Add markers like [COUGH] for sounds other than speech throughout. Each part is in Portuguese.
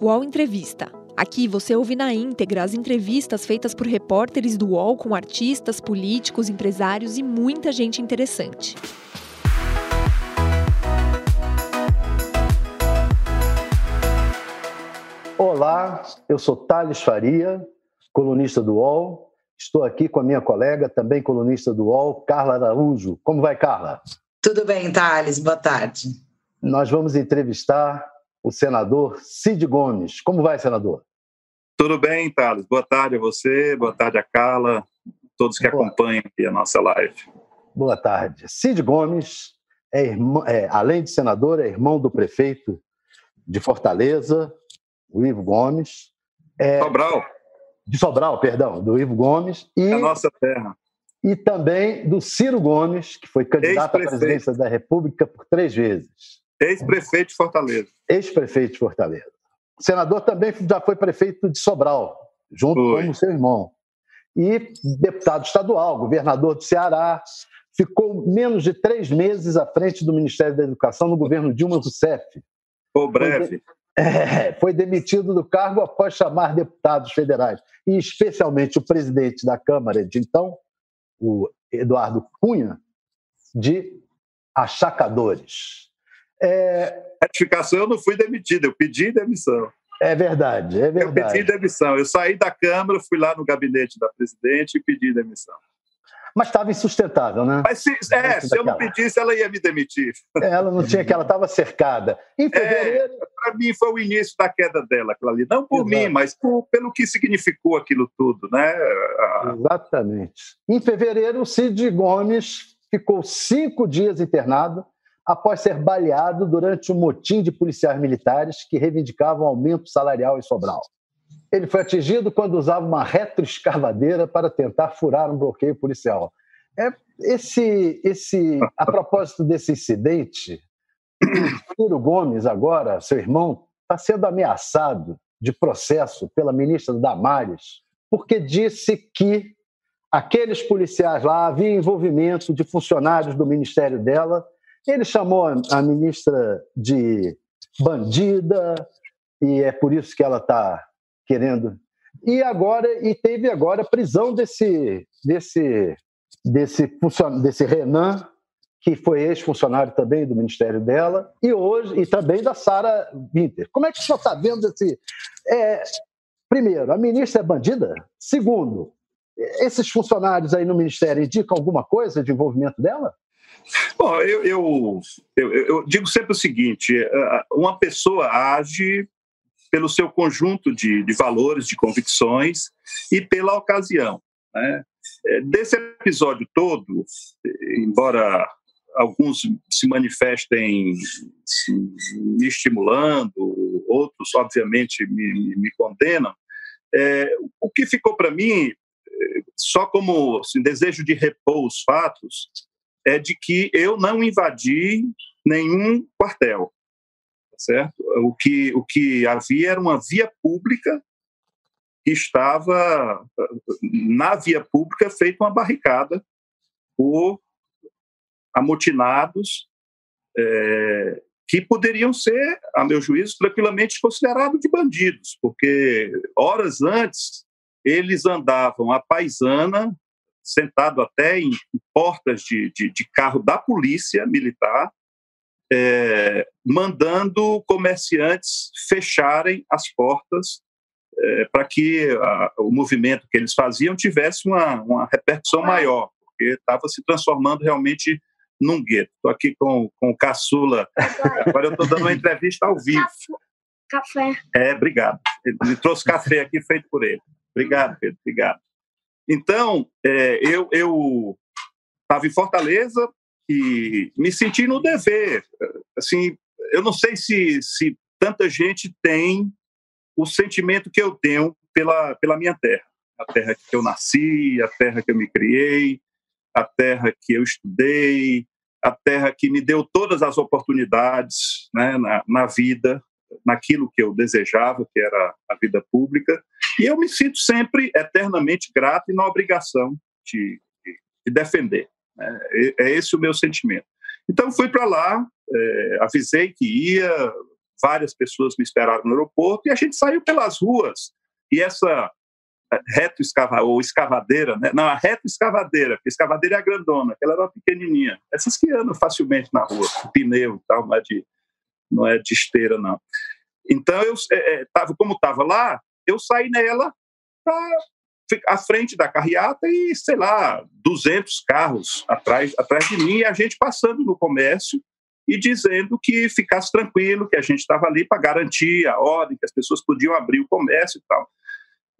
UOL Entrevista. Aqui você ouve na íntegra as entrevistas feitas por repórteres do UOL com artistas, políticos, empresários e muita gente interessante. Olá, eu sou Thales Faria, colunista do UOL. Estou aqui com a minha colega, também colunista do UOL, Carla Araújo. Como vai, Carla? Tudo bem, Thales. Boa tarde. Nós vamos entrevistar o senador Cid Gomes. Como vai, senador? Tudo bem, Thales. Boa tarde a você, boa tarde a Carla, todos que boa. acompanham aqui a nossa live. Boa tarde. Cid Gomes, é irmão, é, além de senador, é irmão do prefeito de Fortaleza, o Ivo Gomes. É, Sobral. De Sobral, perdão, do Ivo Gomes. E, a nossa terra. E também do Ciro Gomes, que foi candidato à presidência da República por três vezes. Ex-prefeito de Fortaleza. Ex-prefeito de Fortaleza. O senador também já foi prefeito de Sobral, junto foi. com o seu irmão. E deputado estadual, governador do Ceará. Ficou menos de três meses à frente do Ministério da Educação no governo Dilma Rousseff. Foi breve. Foi, é, foi demitido do cargo após chamar deputados federais, e especialmente o presidente da Câmara de então, o Eduardo Cunha, de achacadores. É... Retificação, eu não fui demitido, eu pedi demissão. É verdade, é verdade. Eu pedi demissão. Eu saí da Câmara, fui lá no gabinete da presidente e pedi demissão. Mas estava insustentável, né? Mas se, é, se eu não pedisse, ela ia me demitir. Ela não tinha que, ela estava cercada. Em é, fevereiro. É, Para mim foi o início da queda dela, aquilo ali. Não por Exato. mim, mas por, pelo que significou aquilo tudo, né? Exatamente. Em fevereiro, o Cid Gomes ficou cinco dias internado após ser baleado durante um motim de policiais militares que reivindicavam aumento salarial em Sobral. Ele foi atingido quando usava uma retroescavadeira para tentar furar um bloqueio policial. É, esse, esse, a propósito desse incidente, [COUGHS] Ciro Gomes, agora, seu irmão, está sendo ameaçado de processo pela ministra Damares, porque disse que aqueles policiais lá havia envolvimento de funcionários do ministério dela ele chamou a ministra de bandida, e é por isso que ela está querendo. E agora, e teve agora a prisão desse, desse, desse, desse Renan, que foi ex-funcionário também do ministério dela, e hoje, e também da Sara Winter. Como é que o senhor está vendo esse. É, primeiro, a ministra é bandida? Segundo, esses funcionários aí no ministério indicam alguma coisa de envolvimento dela? Bom, eu, eu, eu, eu, digo sempre o seguinte: eh, uma pessoa age pelo seu conjunto de, de valores, de convicções e pela ocasião. Né? Eh, desse episódio todo, embora alguns se manifestem me estimulando, outros, obviamente, me, me condenam, é, o que ficou para mim, só como assim, desejo de repor os fatos, é de que eu não invadi nenhum quartel, tá certo? O que, o que havia era uma via pública que estava na via pública feita uma barricada por amotinados é, que poderiam ser, a meu juízo, tranquilamente considerados de bandidos, porque horas antes eles andavam a paisana sentado até em portas de, de, de carro da polícia militar, é, mandando comerciantes fecharem as portas é, para que a, o movimento que eles faziam tivesse uma, uma repercussão maior, porque estava se transformando realmente num gueto. Estou aqui com, com o Caçula, agora eu estou dando uma entrevista ao vivo. Café. É, obrigado. Ele trouxe café aqui feito por ele. Obrigado, Pedro, obrigado. Então, é, eu estava em Fortaleza e me senti no dever. Assim, eu não sei se, se tanta gente tem o sentimento que eu tenho pela, pela minha terra. A terra que eu nasci, a terra que eu me criei, a terra que eu estudei, a terra que me deu todas as oportunidades né, na, na vida, naquilo que eu desejava, que era a vida pública. E eu me sinto sempre eternamente grato e na obrigação de, de defender. Né? É esse o meu sentimento. Então, fui para lá, é, avisei que ia, várias pessoas me esperaram no aeroporto e a gente saiu pelas ruas. E essa é, reto escava, ou escavadeira, né? não, a reto escavadeira, porque escavadeira é a grandona, ela era pequenininha. Essas que andam facilmente na rua, pneu e tal, é de, não é de esteira, não. Então, eu, é, é tava, como estava lá, eu saí nela à frente da carreata e, sei lá, 200 carros atrás, atrás de mim, e a gente passando no comércio e dizendo que ficasse tranquilo, que a gente estava ali para garantir a ordem, que as pessoas podiam abrir o comércio e tal.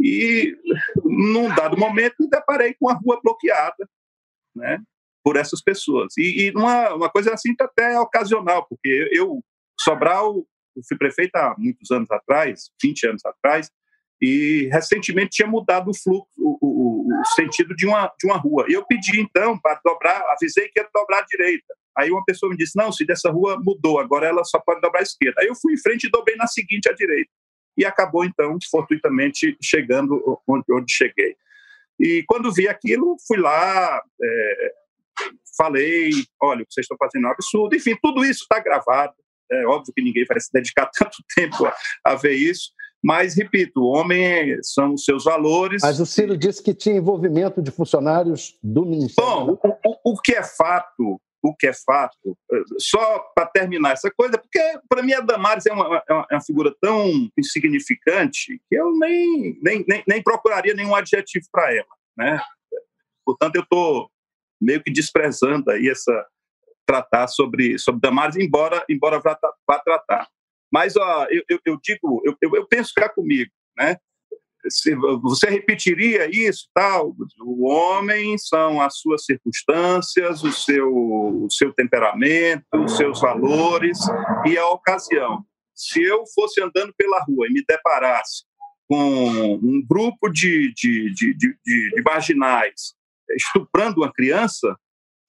E, num dado momento, me deparei com a rua bloqueada, né, por essas pessoas. E, e uma, uma coisa assim até ocasional, porque eu, Sobral, fui prefeito há muitos anos atrás, 20 anos atrás, e recentemente tinha mudado o fluxo, o, o, o, sentido de uma, de uma rua. E eu pedi, então, para dobrar, avisei que ia dobrar à direita. Aí uma pessoa me disse, não, se dessa rua mudou, agora ela só pode dobrar à esquerda. Aí eu fui em frente e dobrei na seguinte à direita. E acabou, então, fortuitamente, chegando onde, onde cheguei. E quando vi aquilo, fui lá, é, falei, olha, o que vocês estão fazendo é um absurdo. Enfim, tudo isso está gravado. É óbvio que ninguém vai se dedicar [LAUGHS] tanto tempo a, a ver isso, mas, repito, o homem são os seus valores. Mas o Ciro disse que tinha envolvimento de funcionários do Ministério. Bom, o, o, o que é fato, o que é fato, só para terminar essa coisa, porque para mim a Damares é uma, é uma, é uma, figura tão insignificante que eu nem, nem, nem, nem procuraria nenhum adjetivo para ela. Né? Portanto, eu estou meio que desprezando aí essa tratar sobre, sobre Damares, embora, embora vá, vá tratar. Mas ó, eu, eu, eu digo, eu, eu, penso cá comigo, né? Se você repetiria isso, tal? O homem são as suas circunstâncias, o seu, o seu temperamento, os seus valores e a ocasião. Se eu fosse andando pela rua e me deparasse com um grupo de, de, de, de, de marginais estuprando uma criança,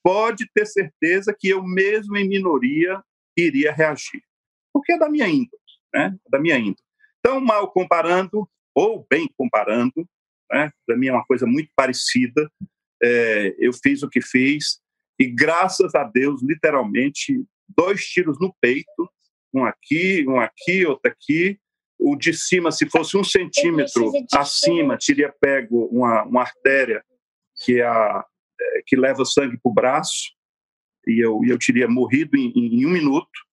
pode ter certeza que eu mesmo em minoria iria reagir porque é da minha índole, né? É da minha índole. Então, mal comparando, ou bem comparando, né? para mim é uma coisa muito parecida, é, eu fiz o que fiz, e graças a Deus, literalmente, dois tiros no peito, um aqui, um aqui, outro aqui, o de cima, se fosse um centímetro acima, teria pego uma, uma artéria que, é a, que leva sangue para o braço, e eu, eu teria morrido em, em um minuto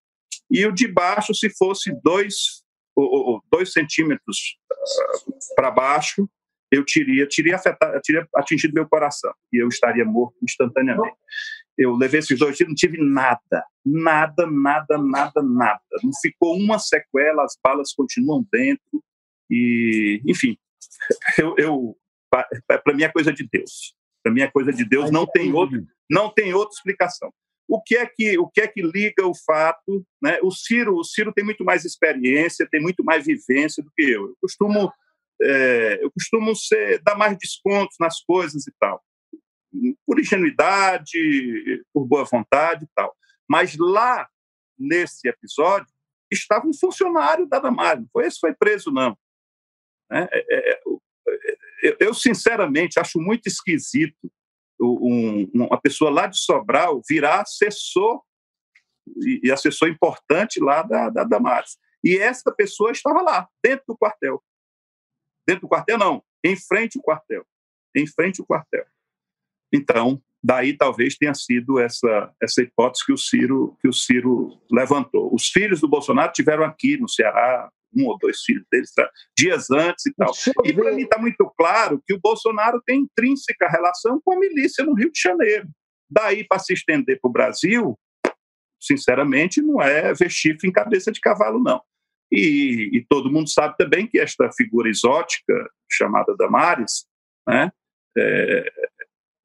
e o de baixo, se fosse dois, ou, dois centímetros uh, para baixo, eu teria, teria, afetado, teria atingido meu coração e eu estaria morto instantaneamente. Eu levei esses dois tiros, não tive nada, nada, nada, nada, nada. Não ficou uma sequela, as balas continuam dentro e, enfim, [LAUGHS] eu, eu para mim é coisa de Deus. Para mim é coisa de Deus, não tem outro, não tem outra explicação. O que é que o que é que liga o fato, né? O Ciro, o Ciro tem muito mais experiência, tem muito mais vivência do que eu. Eu costumo é, eu costumo ser, dar mais descontos nas coisas e tal, por ingenuidade, por boa vontade e tal. Mas lá nesse episódio estava um funcionário da Damares, não foi esse foi preso não. Né? É, é, é eu sinceramente acho muito esquisito um, uma pessoa lá de Sobral virar assessor, e, assessor importante lá da, da Damares. E essa pessoa estava lá, dentro do quartel. Dentro do quartel, não, em frente ao quartel. Em frente ao quartel. Então, daí talvez tenha sido essa, essa hipótese que o Ciro que o Ciro levantou. Os filhos do Bolsonaro tiveram aqui no Ceará um ou dois filhos deles tá? dias antes e tal. E para mim está muito claro que o Bolsonaro tem intrínseca relação com a milícia no Rio de Janeiro. Daí para se estender para o Brasil, sinceramente, não é vestígio em cabeça de cavalo, não. E, e, todo mundo sabe também que esta figura exótica, chamada Damares, né, é,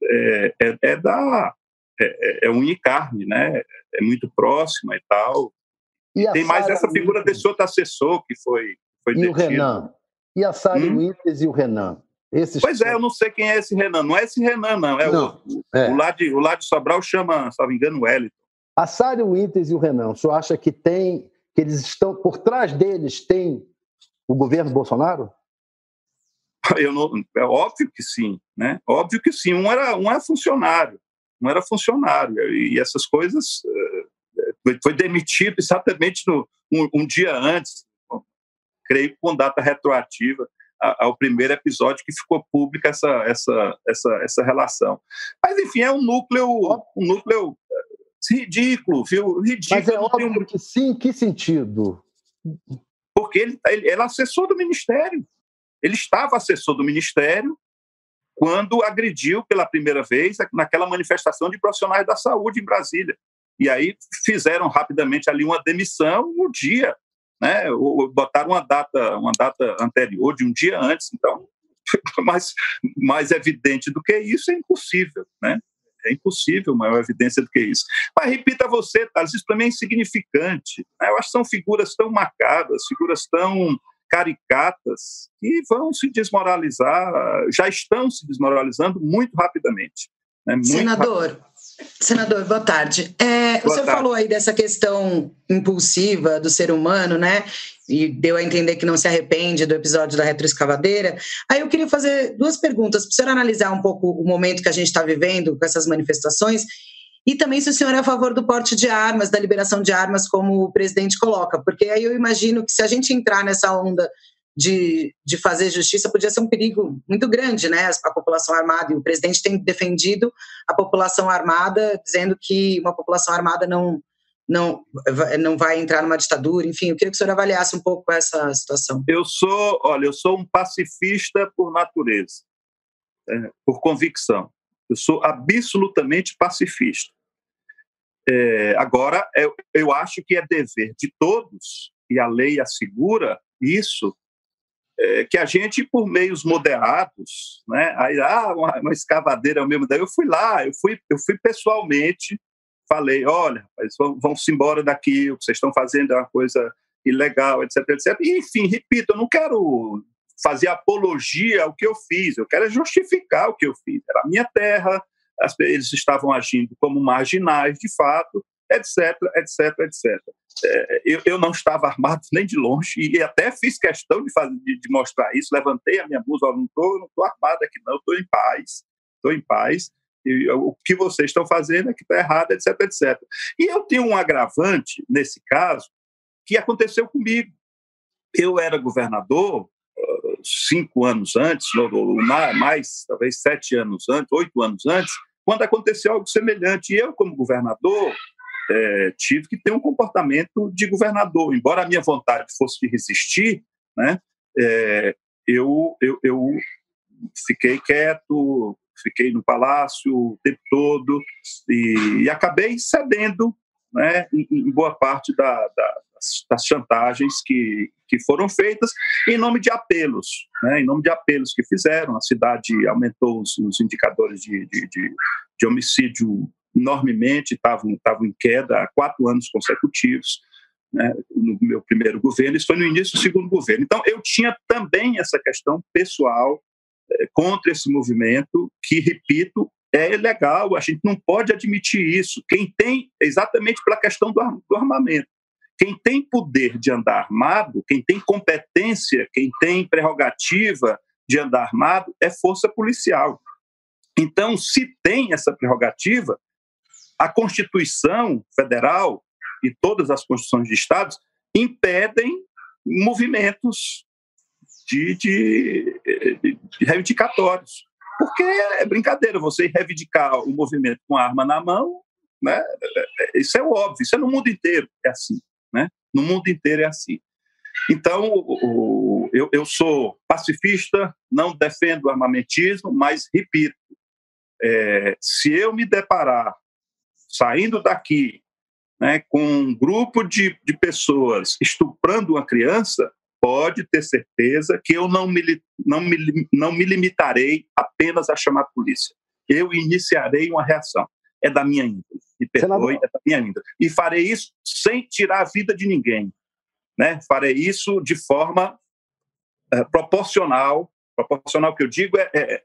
é, é, é da. É, é unha e carne, né? É muito próxima e tal. E Tem mais essa figura desse outro assessor que foi, foi E detido. o Renan? E a Sara hum? Winters e o Renan? Esses pois é, eu não sei quem é esse Renan. Não é esse Renan, não. É não, o, é. o, lá de, o lá de Sobral chama, se não me engano, o Wellington. A Sara Winters e o Renan, o senhor acha que tem, que eles estão, por trás deles tem o governo Bolsonaro? [LAUGHS] Eu não, é óbvio que sim, né? Óbvio que sim. Um era, um era funcionário, um era funcionário. E essas coisas foi demitido exatamente no, um, um dia antes, creio com data retroativa ao primeiro episódio que ficou pública essa, essa, essa, essa relação. Mas, enfim, é um núcleo, um núcleo eh, ridículo, viu? Ridículo. Mas é óbvio que sim, em que sentido? Porque ele, ele era assessor do Ministério. Ele estava assessor do Ministério quando agrediu pela primeira vez naquela manifestação de profissionais da saúde em Brasília. E aí fizeram rapidamente ali uma demissão no dia né? botaram uma data, uma data anterior, de um dia antes. Então, [LAUGHS] mais, mais evidente do que isso é impossível, né? É impossível maior evidência do que isso. Mas repita você, Thales, isso mim é insignificante. Né? Eu acho que são figuras tão marcadas, figuras tão caricatas, que vão se desmoralizar, já estão se desmoralizando muito rapidamente. Né? Muito Senador, rapidamente. Senador, boa tarde. É, boa o senhor tarde. falou aí dessa questão impulsiva do ser humano, né? E deu a entender que não se arrepende do episódio da retroescavadeira. Aí eu queria fazer duas perguntas para o senhor analisar um pouco o momento que a gente está vivendo com essas manifestações e também se o senhor é a favor do porte de armas, da liberação de armas, como o presidente coloca, porque aí eu imagino que se a gente entrar nessa onda de, de fazer justiça podia ser um perigo muito grande, né? A população armada. E o presidente tem defendido a população armada, dizendo que uma população armada não, não, não vai entrar numa ditadura. Enfim, eu queria que o senhor avaliasse um pouco essa situação. Eu sou, olha, eu sou um pacifista por natureza, é, por convicção. Eu sou absolutamente pacifista. É, agora, eu, eu acho que é dever de todos, e a lei assegura isso, é, que a gente, por meios moderados, né, aí, ah, uma, uma escavadeira mesmo, daí eu fui lá, eu fui, eu fui pessoalmente, falei, olha, vão, vão-se embora daqui, o que vocês estão fazendo é uma coisa ilegal, etc, etc. E, enfim, repito, eu não quero fazer apologia ao que eu fiz, eu quero justificar o que eu fiz. Era a minha terra, eles estavam agindo como marginais, de fato, etc, etc, etc. É, eu, eu, não estava armado nem de longe e até fiz questão de, fazer, de, de mostrar isso. Levantei a minha blusa, não estou não tô armado aqui, não, estou em paz, estou em paz. E o que vocês estão fazendo é que está errado, etc, etc. E eu tenho um agravante nesse caso que aconteceu comigo. Eu era governador cinco anos antes, mais talvez sete anos antes, oito anos antes, quando aconteceu algo semelhante. E eu, como governador, é, tive que ter um comportamento de governador. Embora a minha vontade fosse de resistir, né, é, eu, eu, eu fiquei quieto, fiquei no palácio o tempo todo e, e acabei cedendo né, em, em, boa parte da, da, das, chantagens que, que foram feitas em nome de apelos, né, em nome de apelos que fizeram. A cidade aumentou os, os indicadores de, de, de, de homicídio enormemente, estavam, em queda há quatro anos consecutivos, né, no meu primeiro governo, isso foi no início do segundo governo. Então, eu tinha também essa questão pessoal é, contra esse movimento, que, repito, é ilegal, a gente não pode admitir isso. Quem tem, exatamente pela questão do armamento, quem tem poder de andar armado, quem tem competência, quem tem prerrogativa de andar armado é força policial. Então, se tem essa prerrogativa, a Constituição Federal e todas as constituições de estados impedem movimentos de, de, de, reivindicatórios. Porque é brincadeira você reivindicar o movimento com arma na mão, né? isso é óbvio, isso é no mundo inteiro, é assim. No mundo inteiro é assim. Então, eu, eu sou pacifista, não defendo armamentismo, mas, repito, é, se eu me deparar saindo daqui né, com um grupo de, de pessoas estuprando uma criança, pode ter certeza que eu não me, não, me, não me limitarei apenas a chamar a polícia. Eu iniciarei uma reação. É da minha índole. Me perdoe, é da minha índole. E farei isso sem tirar a vida de ninguém. Né? Farei isso de forma é, proporcional. Proporcional que eu digo é, é, é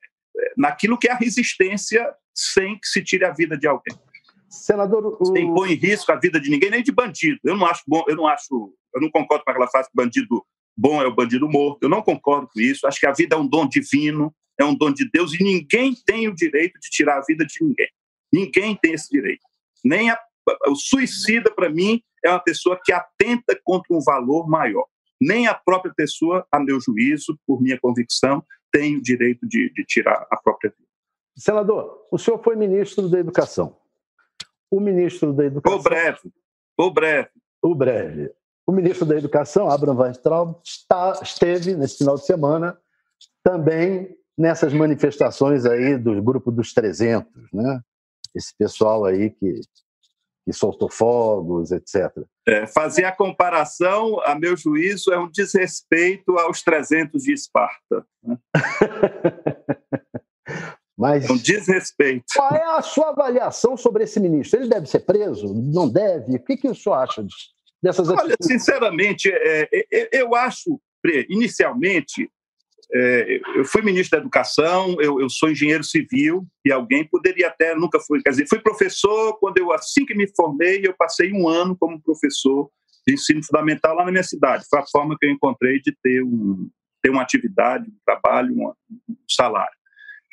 naquilo que é a resistência sem que se tire a vida de alguém. Senador, o... sem pôr em risco a vida de ninguém, nem de bandido. Eu não acho bom, eu não acho, eu não concordo com aquela frase que bandido bom é o bandido morto. Eu não concordo com isso. Acho que a vida é um dom divino, é um dom de Deus e ninguém tem o direito de tirar a vida de ninguém. Ninguém tem esse direito. Nem a o suicida, para mim, é uma pessoa que atenta contra um valor maior. Nem a própria pessoa, a meu juízo, por minha convicção, tem o direito de, de tirar a própria vida. Senador, o senhor foi ministro da Educação. O ministro da Educação. O breve. O breve. O breve. O ministro da Educação, Abraham Weintraub, está, esteve nesse final de semana também nessas manifestações aí do grupo dos 300, né? Esse pessoal aí que, que soltou fogos, etc. É, fazer a comparação, a meu juízo, é um desrespeito aos 300 de Esparta. Né? [LAUGHS] Mas, é um desrespeito. Qual é a sua avaliação sobre esse ministro? Ele deve ser preso? Não deve? O que, que o senhor acha dessas Olha, sinceramente, é, é, eu acho, inicialmente, é, eu fui ministro da Educação, eu, eu, sou engenheiro civil e alguém poderia até nunca fui, quer dizer, fui professor quando eu assim que me formei, eu passei um ano como professor de ensino fundamental lá na minha cidade. Foi a forma que eu encontrei de ter um ter uma atividade, um trabalho, um, um salário.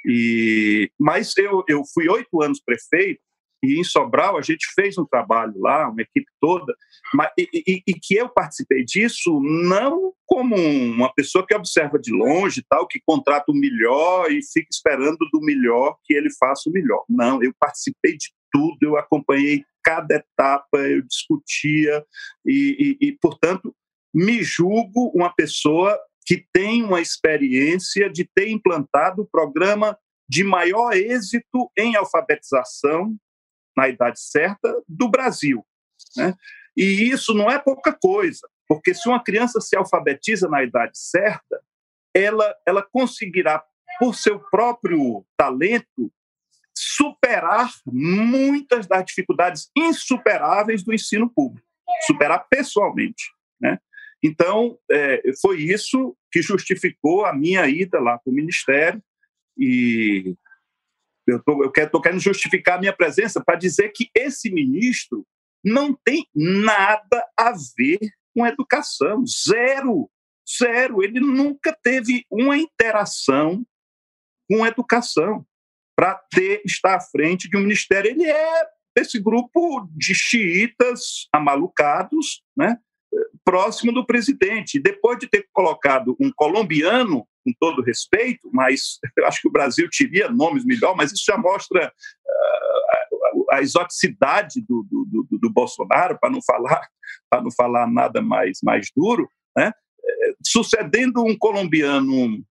E mas eu eu fui oito anos prefeito e em Sobral a gente fez um trabalho lá, uma equipe toda, mas, e, e, e, que eu participei disso não como uma pessoa que observa de longe, tal, que contrata o melhor e fica esperando do melhor que ele faça o melhor. Não, eu participei de tudo, eu acompanhei cada etapa, eu discutia e, e portanto, me julgo uma pessoa que tem uma experiência de ter implantado o programa de maior êxito em alfabetização na idade certa do Brasil. Né? E isso não é pouca coisa, porque se uma criança se alfabetiza na idade certa, ela, ela conseguirá, por seu próprio talento, superar muitas das dificuldades insuperáveis do ensino público, superar pessoalmente. Né? Então, é, foi isso que justificou a minha ida lá para o Ministério e eu eu quero, tô querendo justificar a minha presença para dizer que esse ministro não tem nada a ver com educação, zero, zero. Ele nunca teve uma interação com educação para ter estar à frente de um ministério. Ele é desse grupo de xiitas amalucados, né? Próximo do presidente. Depois de ter colocado um colombiano, com todo respeito, mas eu [LAUGHS] acho que o Brasil teria nomes melhor, mas isso já mostra uh, a, a, exoticidade do, do, do, do Bolsonaro, para não falar [LAUGHS] para não falar nada mais, mais duro, né? É, sucedendo um colombiano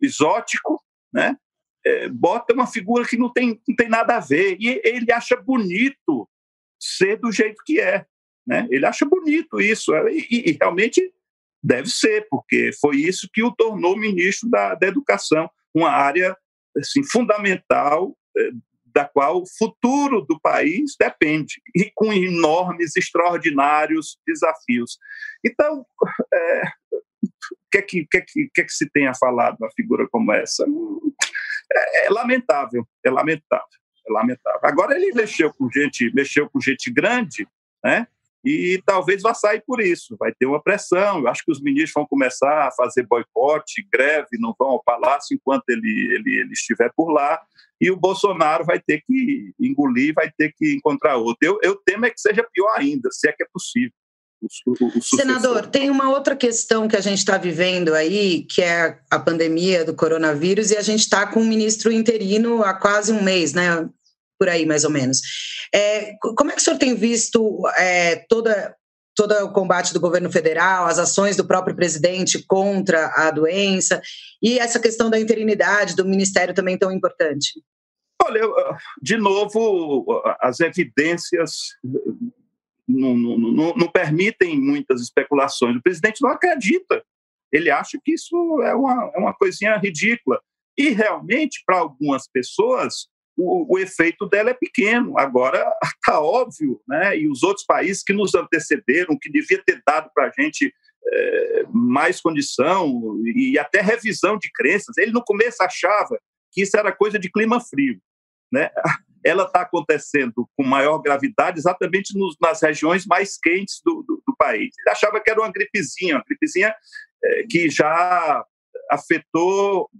exótico, né? É, bota uma figura que não tem, não tem nada a ver. E ele acha bonito ser do jeito que é. Né? Ele acha bonito isso, é, e, e, realmente deve ser, porque foi isso que o tornou ministro da, da Educação, uma área assim, fundamental é, da qual o futuro do país depende, e com enormes, extraordinários desafios. Então, é, o que é que, que, é que, que, se tem a falar de uma figura como essa? É, é, lamentável, é lamentável, é lamentável. Agora ele mexeu com gente, mexeu com gente grande, né? E talvez vá sair por isso. Vai ter uma pressão. Eu acho que os ministros vão começar a fazer boicote, greve, não vão ao palácio enquanto ele, ele, ele estiver por lá. E o Bolsonaro vai ter que engolir, vai ter que encontrar outro. Eu, eu temo é que seja pior ainda, se é que é possível. O, o, Senador, tem uma outra questão que a gente está vivendo aí, que é a pandemia do coronavírus, e a gente está com um ministro interino há quase um mês, né? Por aí, mais ou menos. É, como é que o senhor tem visto é, toda, todo o combate do governo federal, as ações do próprio presidente contra a doença e essa questão da interinidade do ministério também tão importante? Olha, de novo, as evidências não, não, não, não, permitem muitas especulações. O presidente não acredita. Ele acha que isso é uma, é uma coisinha ridícula. E realmente, para algumas pessoas, o, o, efeito dela é pequeno. Agora está [LAUGHS] óbvio, né? E os outros países que nos antecederam, que devia ter dado para a gente é, mais condição e até revisão de crenças. Ele no começo achava que isso era coisa de clima frio, né? [LAUGHS] Ela está acontecendo com maior gravidade exatamente nos, nas regiões mais quentes do, do, do, país. Ele achava que era uma gripezinha, uma gripezinha é, que já afetou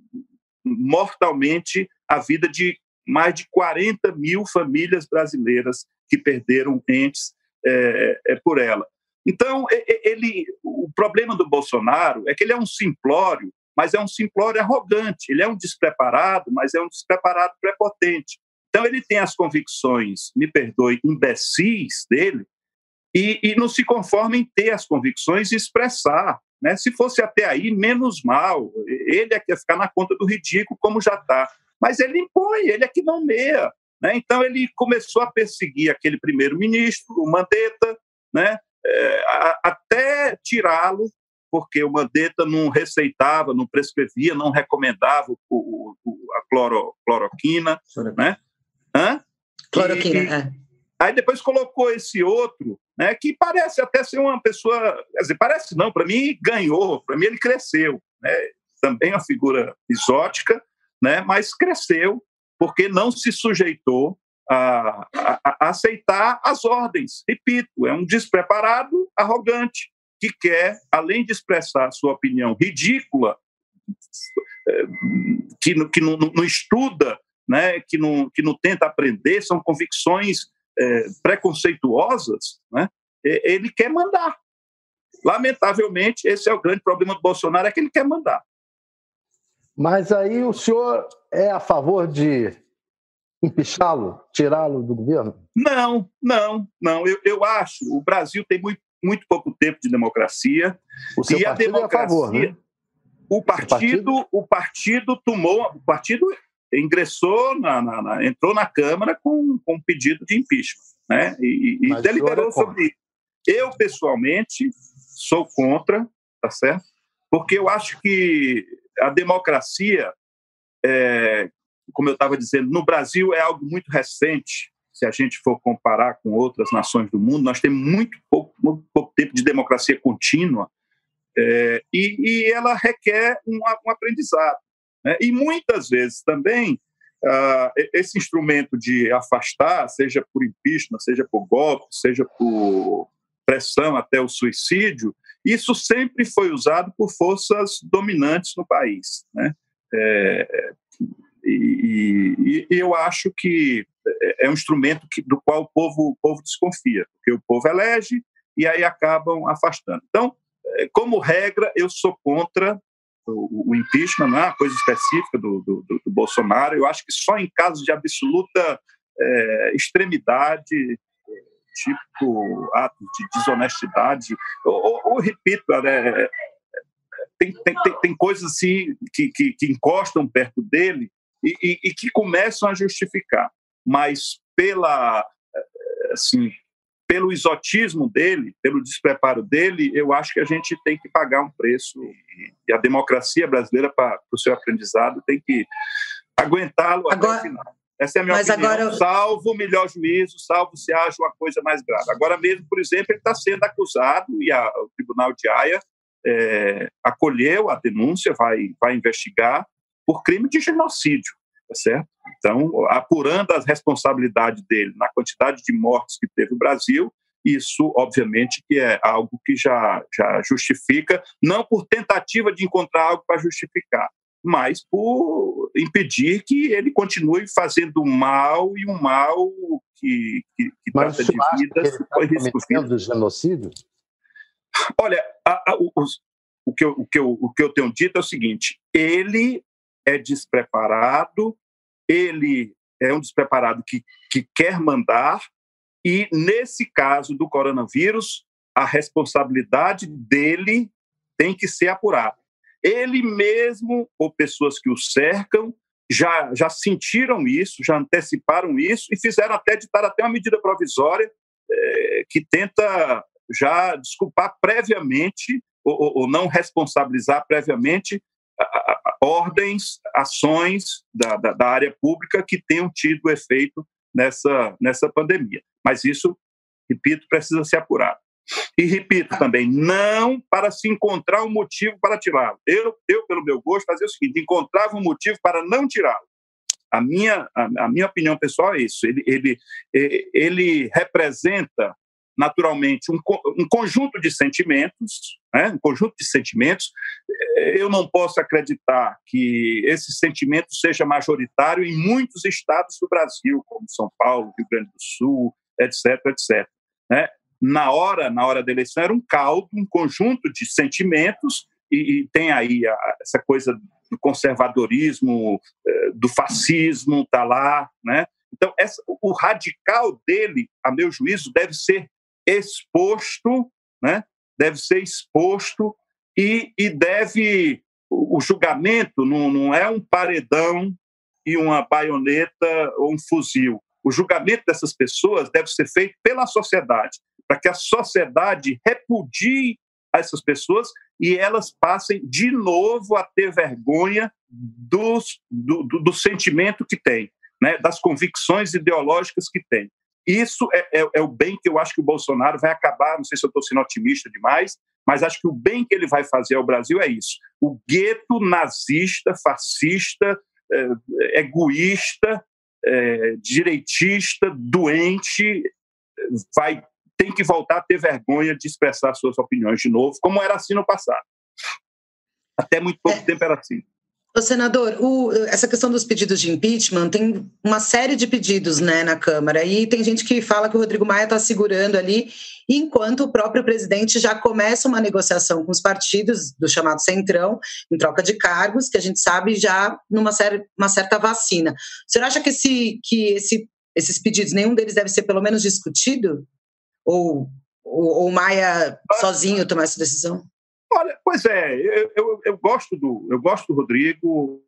mortalmente a vida de mais de 40 mil famílias brasileiras que perderam entes é, é, por ela. Então, ele, o problema do Bolsonaro é que ele é um simplório, mas é um simplório arrogante. Ele é um despreparado, mas é um despreparado prepotente. Então, ele tem as convicções, me perdoe, imbecis dele, e, e não se conforma em ter as convicções e expressar. Né? Se fosse até aí, menos mal. Ele é que ia ficar na conta do ridículo, como já está. Mas ele impõe, ele é que não meia. Né? Então, ele começou a perseguir aquele primeiro-ministro, o Mandetta, né? É, até tirá-lo, porque o Mandetta não receitava, não prescrevia, não recomendava o, o, a cloro, cloroquina. Né? Hã? Cloroquina, e, é. Aí depois colocou esse outro, né, que parece até ser uma pessoa, quer dizer, parece não, para mim ganhou, para mim ele cresceu, né, também uma figura exótica, né, mas cresceu porque não se sujeitou a, a, a, aceitar as ordens. Repito, é um despreparado, arrogante, que quer, além de expressar sua opinião ridícula, é, que, que não, não estuda, né, que, não, que não tenta aprender, são convicções é, preconceituosas, né, ele quer mandar. Lamentavelmente, esse é o grande problema do Bolsonaro, é que ele quer mandar. Mas aí o senhor é a favor de empichá-lo, tirá-lo do governo? Não, não, não. Eu, eu acho o Brasil tem muito, muito pouco tempo de democracia. O seu e a democracia, é a favor, né? o partido, partido, o partido tomou, o partido ingressou na, na, na, entrou na Câmara com, com um pedido de impeachment, né? E, e deliberou é sobre isso. Eu pessoalmente sou contra, tá certo? Porque eu acho que a democracia, é, como eu estava dizendo, no Brasil é algo muito recente. Se a gente for comparar com outras nações do mundo, nós temos muito pouco, muito pouco tempo de democracia contínua é, e, e, ela requer um, um aprendizado. Né? E muitas vezes também esse instrumento de afastar, seja por impeachment, seja por golpe, seja por pressão até o suicídio, isso sempre foi usado por forças dominantes no país. Né? É, e, e, eu acho que é um instrumento que, do qual o povo, o povo desconfia, porque o povo elege e aí acabam afastando. Então, é, como regra, eu sou contra o, o impeachment, não é uma coisa específica do, do, do, Bolsonaro. Eu acho que só em casos de absoluta é, extremidade tipo atos de desonestidade, ou, ou repito, né, tem, tem, tem, tem, coisas assim que, que, que, encostam perto dele e, e, e, que começam a justificar, mas pela assim pelo exotismo dele, pelo despreparo dele, eu acho que a gente tem que pagar um preço. E a democracia brasileira para o seu aprendizado tem que aguentá-lo até o final. Essa é a minha Mas opinião. Agora... Salvo o melhor juízo, salvo se haja uma coisa mais grave. Agora mesmo, por exemplo, ele está sendo acusado e a, o Tribunal de Haia é, acolheu a denúncia, vai, vai investigar por crime de genocídio, tá certo? Então, apurando as responsabilidades dele na quantidade de mortes que teve o Brasil, isso, obviamente, que é algo que já, já justifica, não por tentativa de encontrar algo para justificar, mas por impedir que ele continue fazendo mal e um mal que, que, que trata de vidas. Tá cometendo genocídio? Olha, a, a, o, o, que eu, o, que eu, o que eu tenho dito é o seguinte: ele é despreparado, ele é um despreparado que, que quer mandar, e nesse caso do coronavírus, a responsabilidade dele tem que ser apurada. Ele mesmo, ou pessoas que o cercam, já, já sentiram isso, já anteciparam isso e fizeram até ditar até uma medida provisória é, que tenta já desculpar previamente ou, ou não responsabilizar previamente a, a, ordens, ações da, da, da, área pública que tenham tido efeito nessa, nessa pandemia. Mas isso, repito, precisa ser apurado. E repito também, não para se encontrar um motivo para tirá-lo. Eu, eu, pelo meu gosto, fazia o seguinte: encontrava um motivo para não tirá-lo. A minha, a, a, minha opinião pessoal é isso. Ele, ele, ele representa naturalmente um, um conjunto de sentimentos, né? um conjunto de sentimentos. Eu não posso acreditar que esse sentimento seja majoritário em muitos estados do Brasil, como São Paulo, Rio Grande do Sul, etc, etc. Né? Na hora, na hora da eleição era um caldo, um conjunto de sentimentos e, e tem aí a, essa coisa do conservadorismo, eh, do fascismo, está lá, né? Então, essa, o radical dele, a meu juízo, deve ser exposto, né? deve ser exposto e, e deve. O, o julgamento não, não é um paredão e uma baioneta ou um fuzil. O julgamento dessas pessoas deve ser feito pela sociedade, para que a sociedade repudie essas pessoas e elas passem de novo a ter vergonha dos, do, do, do sentimento que têm, né, das convicções ideológicas que têm. Isso é, é, é, o bem que eu acho que o Bolsonaro vai acabar. Não sei se eu estou sendo otimista demais, mas acho que o bem que ele vai fazer ao Brasil é isso. O gueto nazista, fascista, é, egoísta, é, direitista, doente, vai tem que voltar a ter vergonha de expressar suas opiniões de novo, como era assim no passado. Até muito pouco é. tempo era assim. O senador, o, essa questão dos pedidos de impeachment tem uma série de pedidos né, na Câmara e tem gente que fala que o Rodrigo Maia está segurando ali, enquanto o próprio presidente já começa uma negociação com os partidos do chamado Centrão, em troca de cargos, que a gente sabe já numa série, uma certa vacina. O senhor acha que, esse, que esse, esses pedidos, nenhum deles deve ser pelo menos discutido? Ou, ou, o Maia sozinho tomar essa decisão? Olha, pois é, eu, eu, eu, gosto do eu gosto do Rodrigo.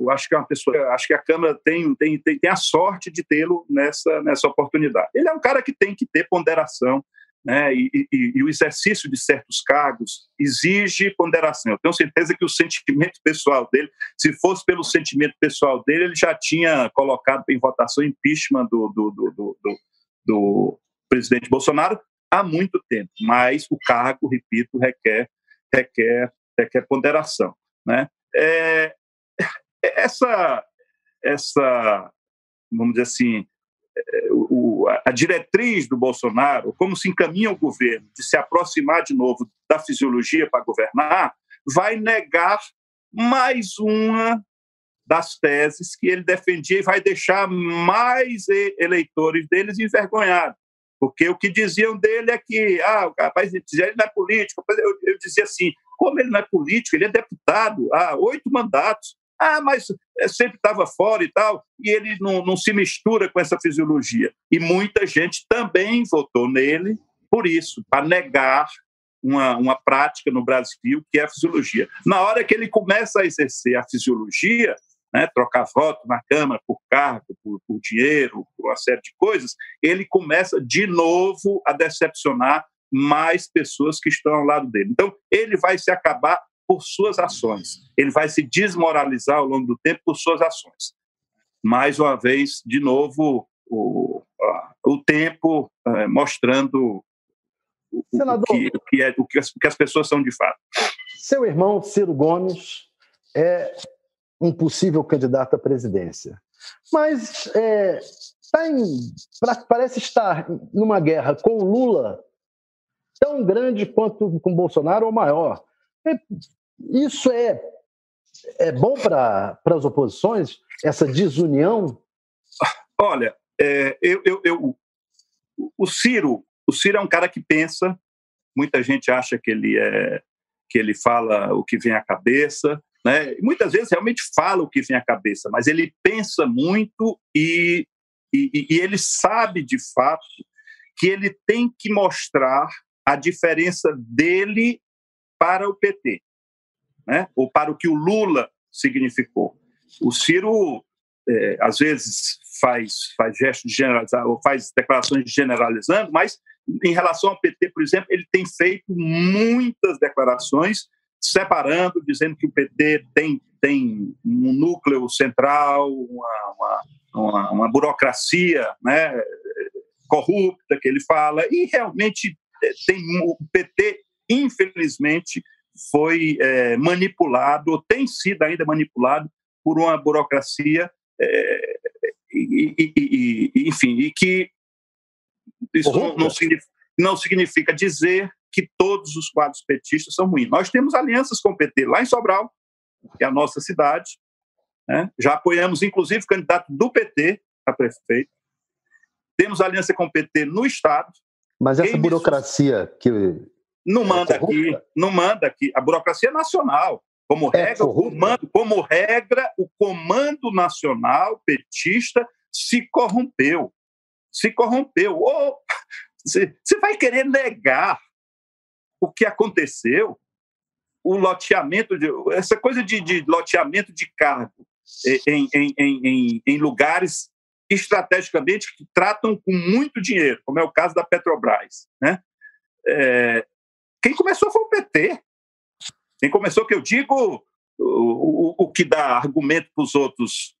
Eu acho que é uma pessoa, acho que a Câmara tem, tem, tem, tem a sorte de tê-lo nessa, nessa oportunidade. Ele é um cara que tem que ter ponderação, né? E, e, e, o exercício de certos cargos exige ponderação. Eu tenho certeza que o sentimento pessoal dele, se fosse pelo sentimento pessoal dele, ele já tinha colocado em votação impeachment do, do, do, do, do presidente Bolsonaro, há muito tempo, mas o cargo, repito, requer, requer, requer ponderação. Né? É, essa, essa, vamos dizer assim, o, a diretriz do Bolsonaro, como se encaminha o governo de se aproximar de novo da fisiologia para governar, vai negar mais uma das teses que ele defendia e vai deixar mais eleitores deles envergonhados. Porque o que diziam dele é que, ah, o rapaz ele não é político. Eu, eu dizia assim, como ele não é político, ele é deputado há oito mandatos. Ah, mas é, sempre estava fora e tal, e ele não, não se mistura com essa fisiologia. E muita gente também votou nele por isso, para negar uma, uma prática no Brasil que é a fisiologia. Na hora que ele começa a exercer a fisiologia, né, trocar voto na Câmara por cargo, por, por, dinheiro, por uma série de coisas, ele começa de novo a decepcionar mais pessoas que estão ao lado dele. Então, ele vai se acabar por suas ações, ele vai se desmoralizar ao longo do tempo por suas ações. Mais uma vez, de novo, o, o tempo é, mostrando o, Senador, o, que, o, que é, o que as, o que as pessoas são de fato. Seu irmão, Ciro Gomes, é um possível candidato à presidência. Mas é, tá em, parece estar numa guerra com Lula tão grande quanto com Bolsonaro ou maior. É, isso é, é bom para as oposições, essa desunião? Olha, é, eu, eu, eu, o Ciro, o Ciro é um cara que pensa. Muita gente acha que ele é que ele fala o que vem à cabeça. Né? Muitas vezes realmente fala o que vem à cabeça, mas ele pensa muito e, e, e ele sabe de fato que ele tem que mostrar a diferença dele para o PT, né? ou para o que o Lula significou. O Ciro, é, às vezes, faz, faz gestos de generalizar, ou faz declarações generalizando, mas em relação ao PT, por exemplo, ele tem feito muitas declarações separando, dizendo que o PT tem, tem um núcleo central, uma, uma, uma, uma burocracia né, corrupta, que ele fala, e realmente eh, tem o PT, infelizmente, foi é, manipulado, ou tem sido ainda manipulado por uma burocracia, é, e, e, e, enfim, e que isso não, não, significa, não significa dizer que todos os quadros petistas são ruins. Nós temos alianças com o PT lá em Sobral, que é a nossa cidade. Né? Já apoiamos, inclusive, o candidato do PT a prefeito. temos aliança com o PT no Estado. Mas essa burocracia que. Não manda é aqui, não manda aqui. A burocracia é nacional. Como é regra, o comando, como regra, o comando nacional petista se corrompeu. Se corrompeu. Ou você vai querer negar o que aconteceu? O loteamento, de, essa coisa de, de loteamento de cargo em, em, em, em, lugares estrategicamente que tratam com muito dinheiro, como é o caso da Petrobras. Né? É, quem começou foi o PT. Quem começou, que eu digo, o, o, o que dá argumento para os outros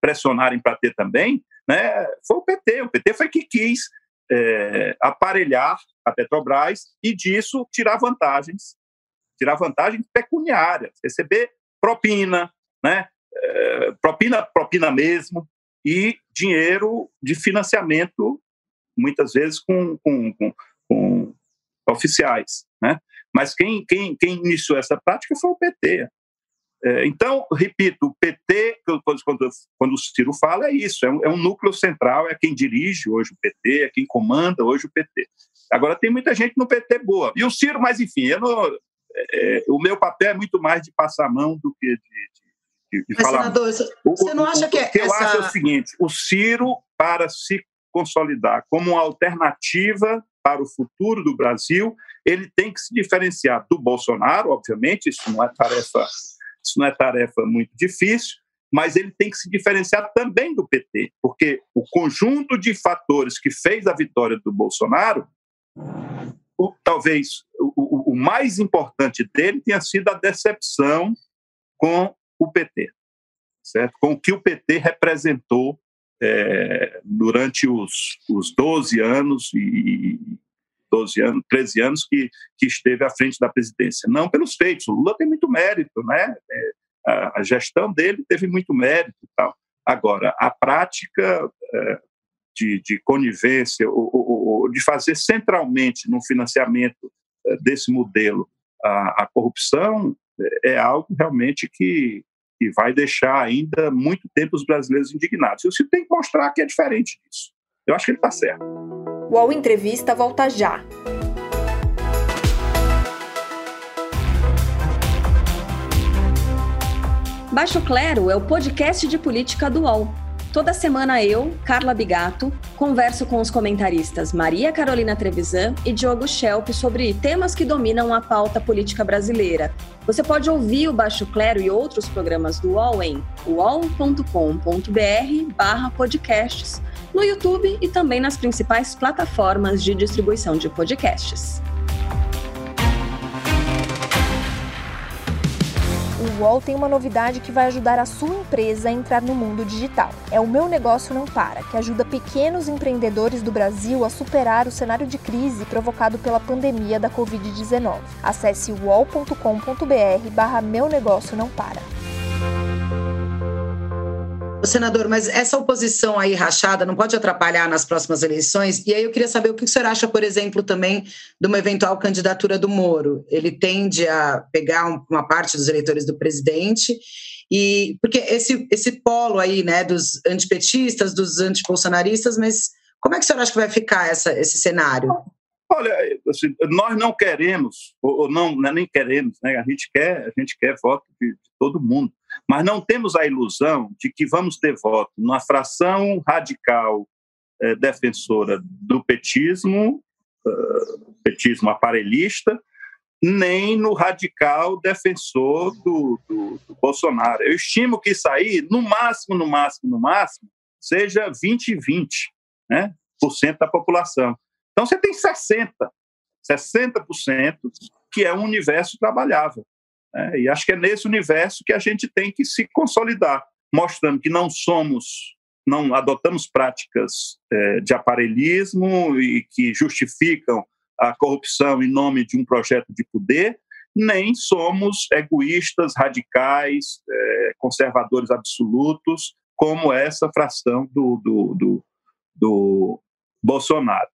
pressionarem para ter também, né, foi o PT. O PT foi que quis é, aparelhar a Petrobras e disso tirar vantagens, tirar vantagens pecuniárias, receber propina, né, é, propina, propina mesmo, e dinheiro de financiamento, muitas vezes com, com, com, com oficiais. Né? Mas quem, quem, quem iniciou essa prática foi o PT. É, então, repito, o PT, quando, quando o Ciro fala, é isso: é um, é um, núcleo central, é quem dirige hoje o PT, é quem comanda hoje o PT. Agora, tem muita gente no PT boa. E o Ciro, mas enfim, não, é, é, o meu papel é muito mais de passar a mão do que de, de, de falar. Senador, você não acha que. O que essa... eu acho é o seguinte: o Ciro, para se consolidar como uma alternativa para o futuro do Brasil, ele tem que se diferenciar do Bolsonaro, obviamente, isso não é tarefa isso não é tarefa muito difícil, mas ele tem que se diferenciar também do PT, porque o conjunto de fatores que fez a vitória do Bolsonaro, o, talvez o, o, mais importante dele tenha sido a decepção com o PT, certo? Com o que o PT representou é, durante os, os 12 anos e 12 anos, 13 anos que, que esteve à frente da presidência. Não pelos feitos. O Lula tem muito mérito, né? É, a, a gestão dele teve muito mérito e tal. Agora, a prática é, de, de conivência, ou, ou, ou, de fazer centralmente no financiamento é, desse modelo a, a corrupção, é, é algo realmente que, que vai deixar ainda muito tempo os brasileiros indignados. E o Ciro tem que mostrar que é diferente disso. Eu acho que ele está certo. O UOL Entrevista volta já. Baixo Clero é o podcast de política do UOL. Toda semana eu, Carla Bigato, converso com os comentaristas Maria Carolina Trevisan e Diogo Schelp sobre temas que dominam a pauta política brasileira. Você pode ouvir o Baixo Clero e outros programas do UOL em uol.com.br/podcasts no YouTube e também nas principais plataformas de distribuição de podcasts. O UOL tem uma novidade que vai ajudar a sua empresa a entrar no mundo digital. É o Meu Negócio Não Para, que ajuda pequenos empreendedores do Brasil a superar o cenário de crise provocado pela pandemia da Covid-19. Acesse uol.com.br barra Meu Negócio Não Para. Senador, mas essa oposição aí rachada não pode atrapalhar nas próximas eleições? E aí eu queria saber o que o senhor acha, por exemplo, também de uma eventual candidatura do Moro. Ele tende a pegar uma parte dos eleitores do presidente e porque esse, esse polo aí, né, dos antipetistas, dos antibolsonaristas, mas como é que o senhor acha que vai ficar essa, esse cenário? Olha, assim, nós não queremos, ou não, é nem queremos, né? A gente quer, a gente quer voto de, de todo mundo, mas não temos a ilusão de que vamos ter voto numa fração radical é, defensora do petismo, uh, petismo aparelhista, nem no radical defensor do, do, do, Bolsonaro. Eu estimo que isso aí, no máximo, no máximo, no máximo, seja 20 e 20 né, por cento da população. Então você tem 60%, 60% que é um universo trabalhável. Né? E acho que é nesse universo que a gente tem que se consolidar, mostrando que não somos, não adotamos práticas é, de aparelhismo e que justificam a corrupção em nome de um projeto de poder, nem somos egoístas, radicais, é, conservadores absolutos, como essa fração do, do, do, do Bolsonaro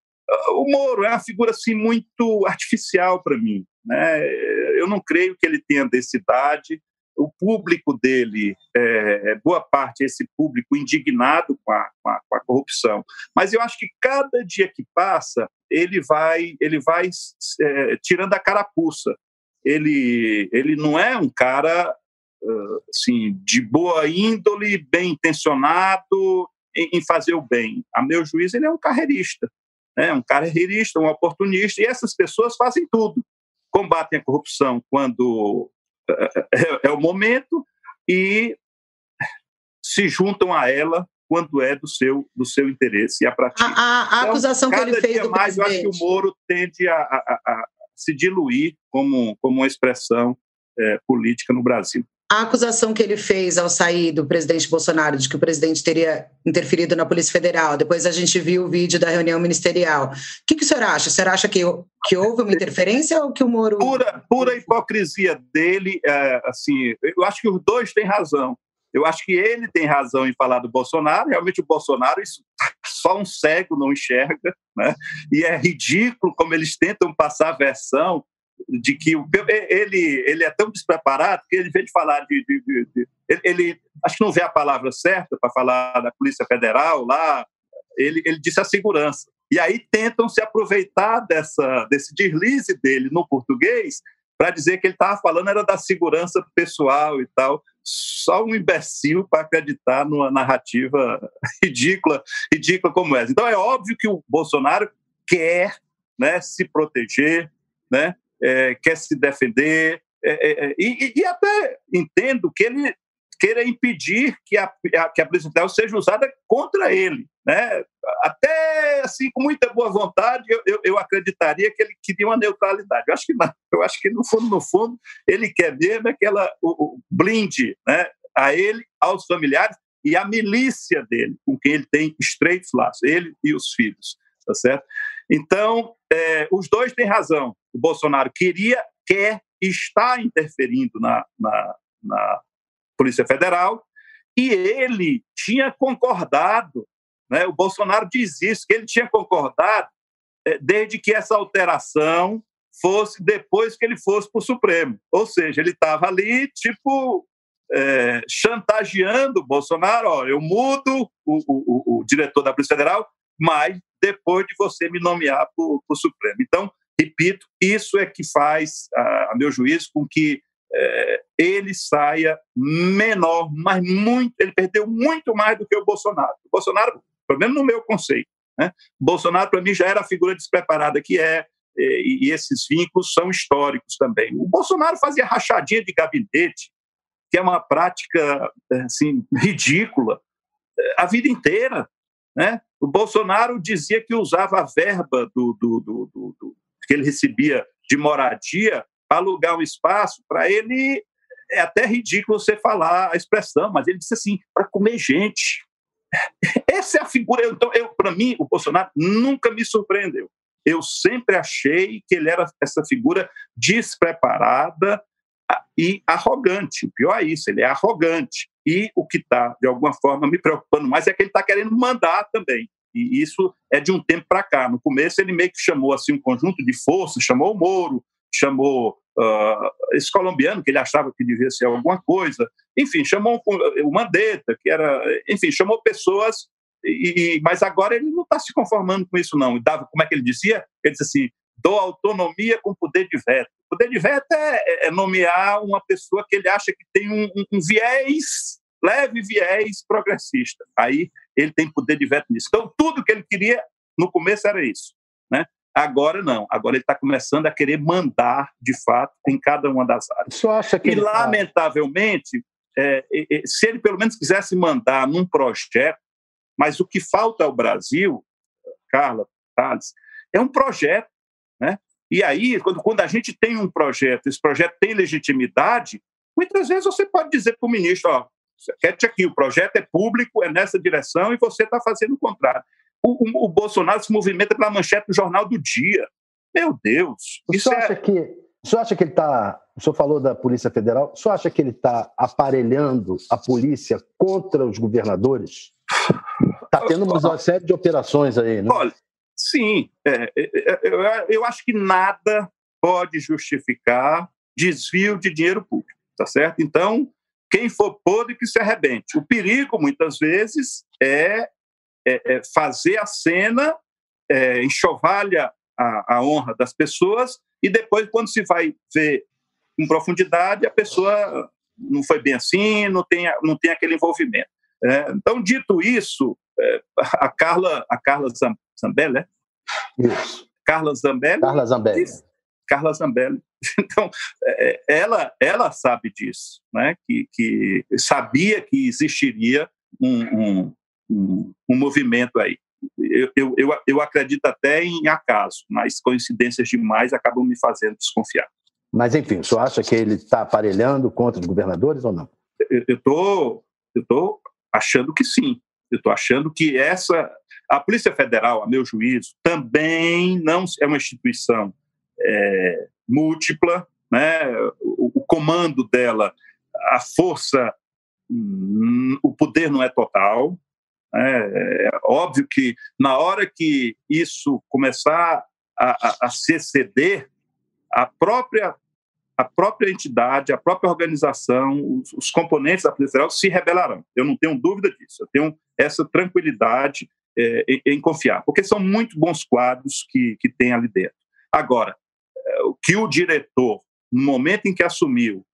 o Moro é uma figura assim muito artificial para mim. Né? Eu não creio que ele tenha densidade, o público dele, é, boa parte esse público indignado com a, com, a, com a, corrupção. Mas eu acho que cada dia que passa, ele vai, ele vai é, tirando a carapuça. Ele, ele não é um cara assim, de boa índole, bem intencionado em, em fazer o bem. A meu juízo, ele é um carreirista. Né? Um carreirista, um oportunista, e essas pessoas fazem tudo. Combatem a corrupção quando é, é o momento e se juntam a ela quando é do seu do seu interesse e a prática. A, a, então, acusação que ele fez do mais, presidente. Eu acho que o Moro tende a, a, a se diluir como, como uma expressão é, política no Brasil. A acusação que ele fez ao sair do presidente Bolsonaro de que o presidente teria interferido na Polícia Federal, depois a gente viu o vídeo da reunião ministerial. O que, que o senhor acha? O senhor acha que, que houve uma interferência ou que o Moro. Pura, pura hipocrisia dele, é, assim, eu acho que os dois têm razão. Eu acho que ele tem razão em falar do Bolsonaro. Realmente, o Bolsonaro, isso, só um cego não enxerga, né? E é ridículo como eles tentam passar a versão de que ele, ele é tão despreparado que ele vem de falar de, de, de, de ele, ele, acho que não vê a palavra certa para falar da Polícia Federal lá, ele, ele disse a segurança. E aí tentam se aproveitar dessa, desse deslize dele no português para dizer que ele estava falando era da segurança pessoal e tal. Só um imbecil para acreditar numa narrativa [LAUGHS] ridícula, ridícula como essa. Então é óbvio que o Bolsonaro quer né, se proteger, né, é, quer se defender, é, é, é, e, e, até entendo que ele queira impedir que a, que a Federal seja usada contra ele. Né? Até assim, com muita boa vontade, eu, eu, eu, acreditaria que ele queria uma neutralidade. Eu acho que não. Eu acho que, no fundo, no fundo, ele quer mesmo é que ela o, o blinde né, a ele, aos familiares e à milícia dele, com quem ele tem estreitos laços, ele e os filhos. Tá certo? Então, é, os dois têm razão. O Bolsonaro queria, quer, está interferindo na, na, na Polícia Federal e ele tinha concordado. Né? O Bolsonaro diz isso, que ele tinha concordado é, desde que essa alteração fosse depois que ele fosse para o Supremo. Ou seja, ele estava ali, tipo, é, chantageando o Bolsonaro: ó, eu mudo o, o, o, diretor da Polícia Federal, mas depois de você me nomear para o Supremo. Então, repito, isso é que faz, a, a meu juízo, com que é, ele saia menor, mas muito, ele perdeu muito mais do que o Bolsonaro. O Bolsonaro, pelo menos no meu conceito, né? Bolsonaro, para mim, já era a figura despreparada que é, e, e esses vínculos são históricos também. O Bolsonaro fazia rachadinha de gabinete, que é uma prática assim, ridícula, a vida inteira. Né? O Bolsonaro dizia que usava a verba do, do, do, do que ele recebia de moradia alugar um espaço. Para ele é até ridículo você falar a expressão, mas ele disse assim: para comer gente. [LAUGHS] Essa é a figura. Então, eu, para mim, o Bolsonaro nunca me surpreendeu. Eu sempre achei que ele era essa figura despreparada e arrogante. O pior é isso, ele é arrogante. E o que está, de alguma forma, me preocupando mais é que ele está querendo mandar também. E isso é de um tempo para cá. No começo, ele meio que chamou assim um conjunto de forças, chamou o Moro, chamou uh, esse colombiano, que ele achava que devia ser alguma coisa, enfim, chamou o Mandetta, que era. Enfim, chamou pessoas. E, mas agora ele não está se conformando com isso, não. E dava, como é que ele dizia? Ele disse assim: dou autonomia com poder de veto. Poder de veto é, é nomear uma pessoa que ele acha que tem um, um, um viés leve viés progressista. Aí ele tem poder de veto nisso. Então, tudo que ele queria no começo era isso. Né? Agora não. Agora ele está começando a querer mandar, de fato, em cada uma das áreas. Só acha que e, lamentavelmente, é, é, se ele pelo menos quisesse mandar num projeto, mas o que falta ao Brasil, Carla, Thales, é um projeto. Né? E aí, quando, quando a gente tem um projeto, esse projeto tem legitimidade, muitas vezes você pode dizer para o ministro: ó, Quete aqui, o projeto é público, é nessa direção e você está fazendo o contrário. O, o, o, Bolsonaro se movimenta pela manchete do Jornal do Dia. Meu Deus! O senhor, é... acha que, o senhor acha que ele está. O senhor falou da Polícia Federal, o senhor acha que ele está aparelhando a polícia contra os governadores? Está tendo uma série de operações aí, né? Olha, sim. É, é, é, eu, eu acho que nada pode justificar desvio de dinheiro público tá certo? Então, quem for podre que se arrebente. O perigo, muitas vezes, é, é, é fazer a cena, é, enxovalha a, a honra das pessoas, e depois, quando se vai ver com profundidade, a pessoa não foi bem assim, não tem, não tem aquele envolvimento. É, então, dito isso, é, a Carla, a Carla Zambelli, né? Carla Zambelli. Carla Zambelli. Carla Zambelli. [LAUGHS] Então, é, ela, ela sabe disso, né? que, que sabia que existiria um, um, um, um movimento aí. Eu, eu, eu, eu acredito até em acaso, mas coincidências demais acabam me fazendo desconfiar. Mas, enfim, o senhor acha que ele está aparelhando contra os governadores ou não? Eu estou eu tô achando que sim. Eu estou achando que essa. A Polícia Federal, a meu juízo, também não é uma instituição é, múltipla, né? O, o, comando dela, a força, hum, o poder não é total. Né? É óbvio que na hora que isso começar a, a, a se exceder, a própria a própria entidade, a própria organização, os, os, componentes da Polícia Federal se rebelarão. Eu não tenho dúvida disso. Eu tenho essa tranquilidade é, em, em, confiar, porque são muito bons quadros que, que tem ali dentro. Agora, é, o que o diretor, no momento em que assumiu,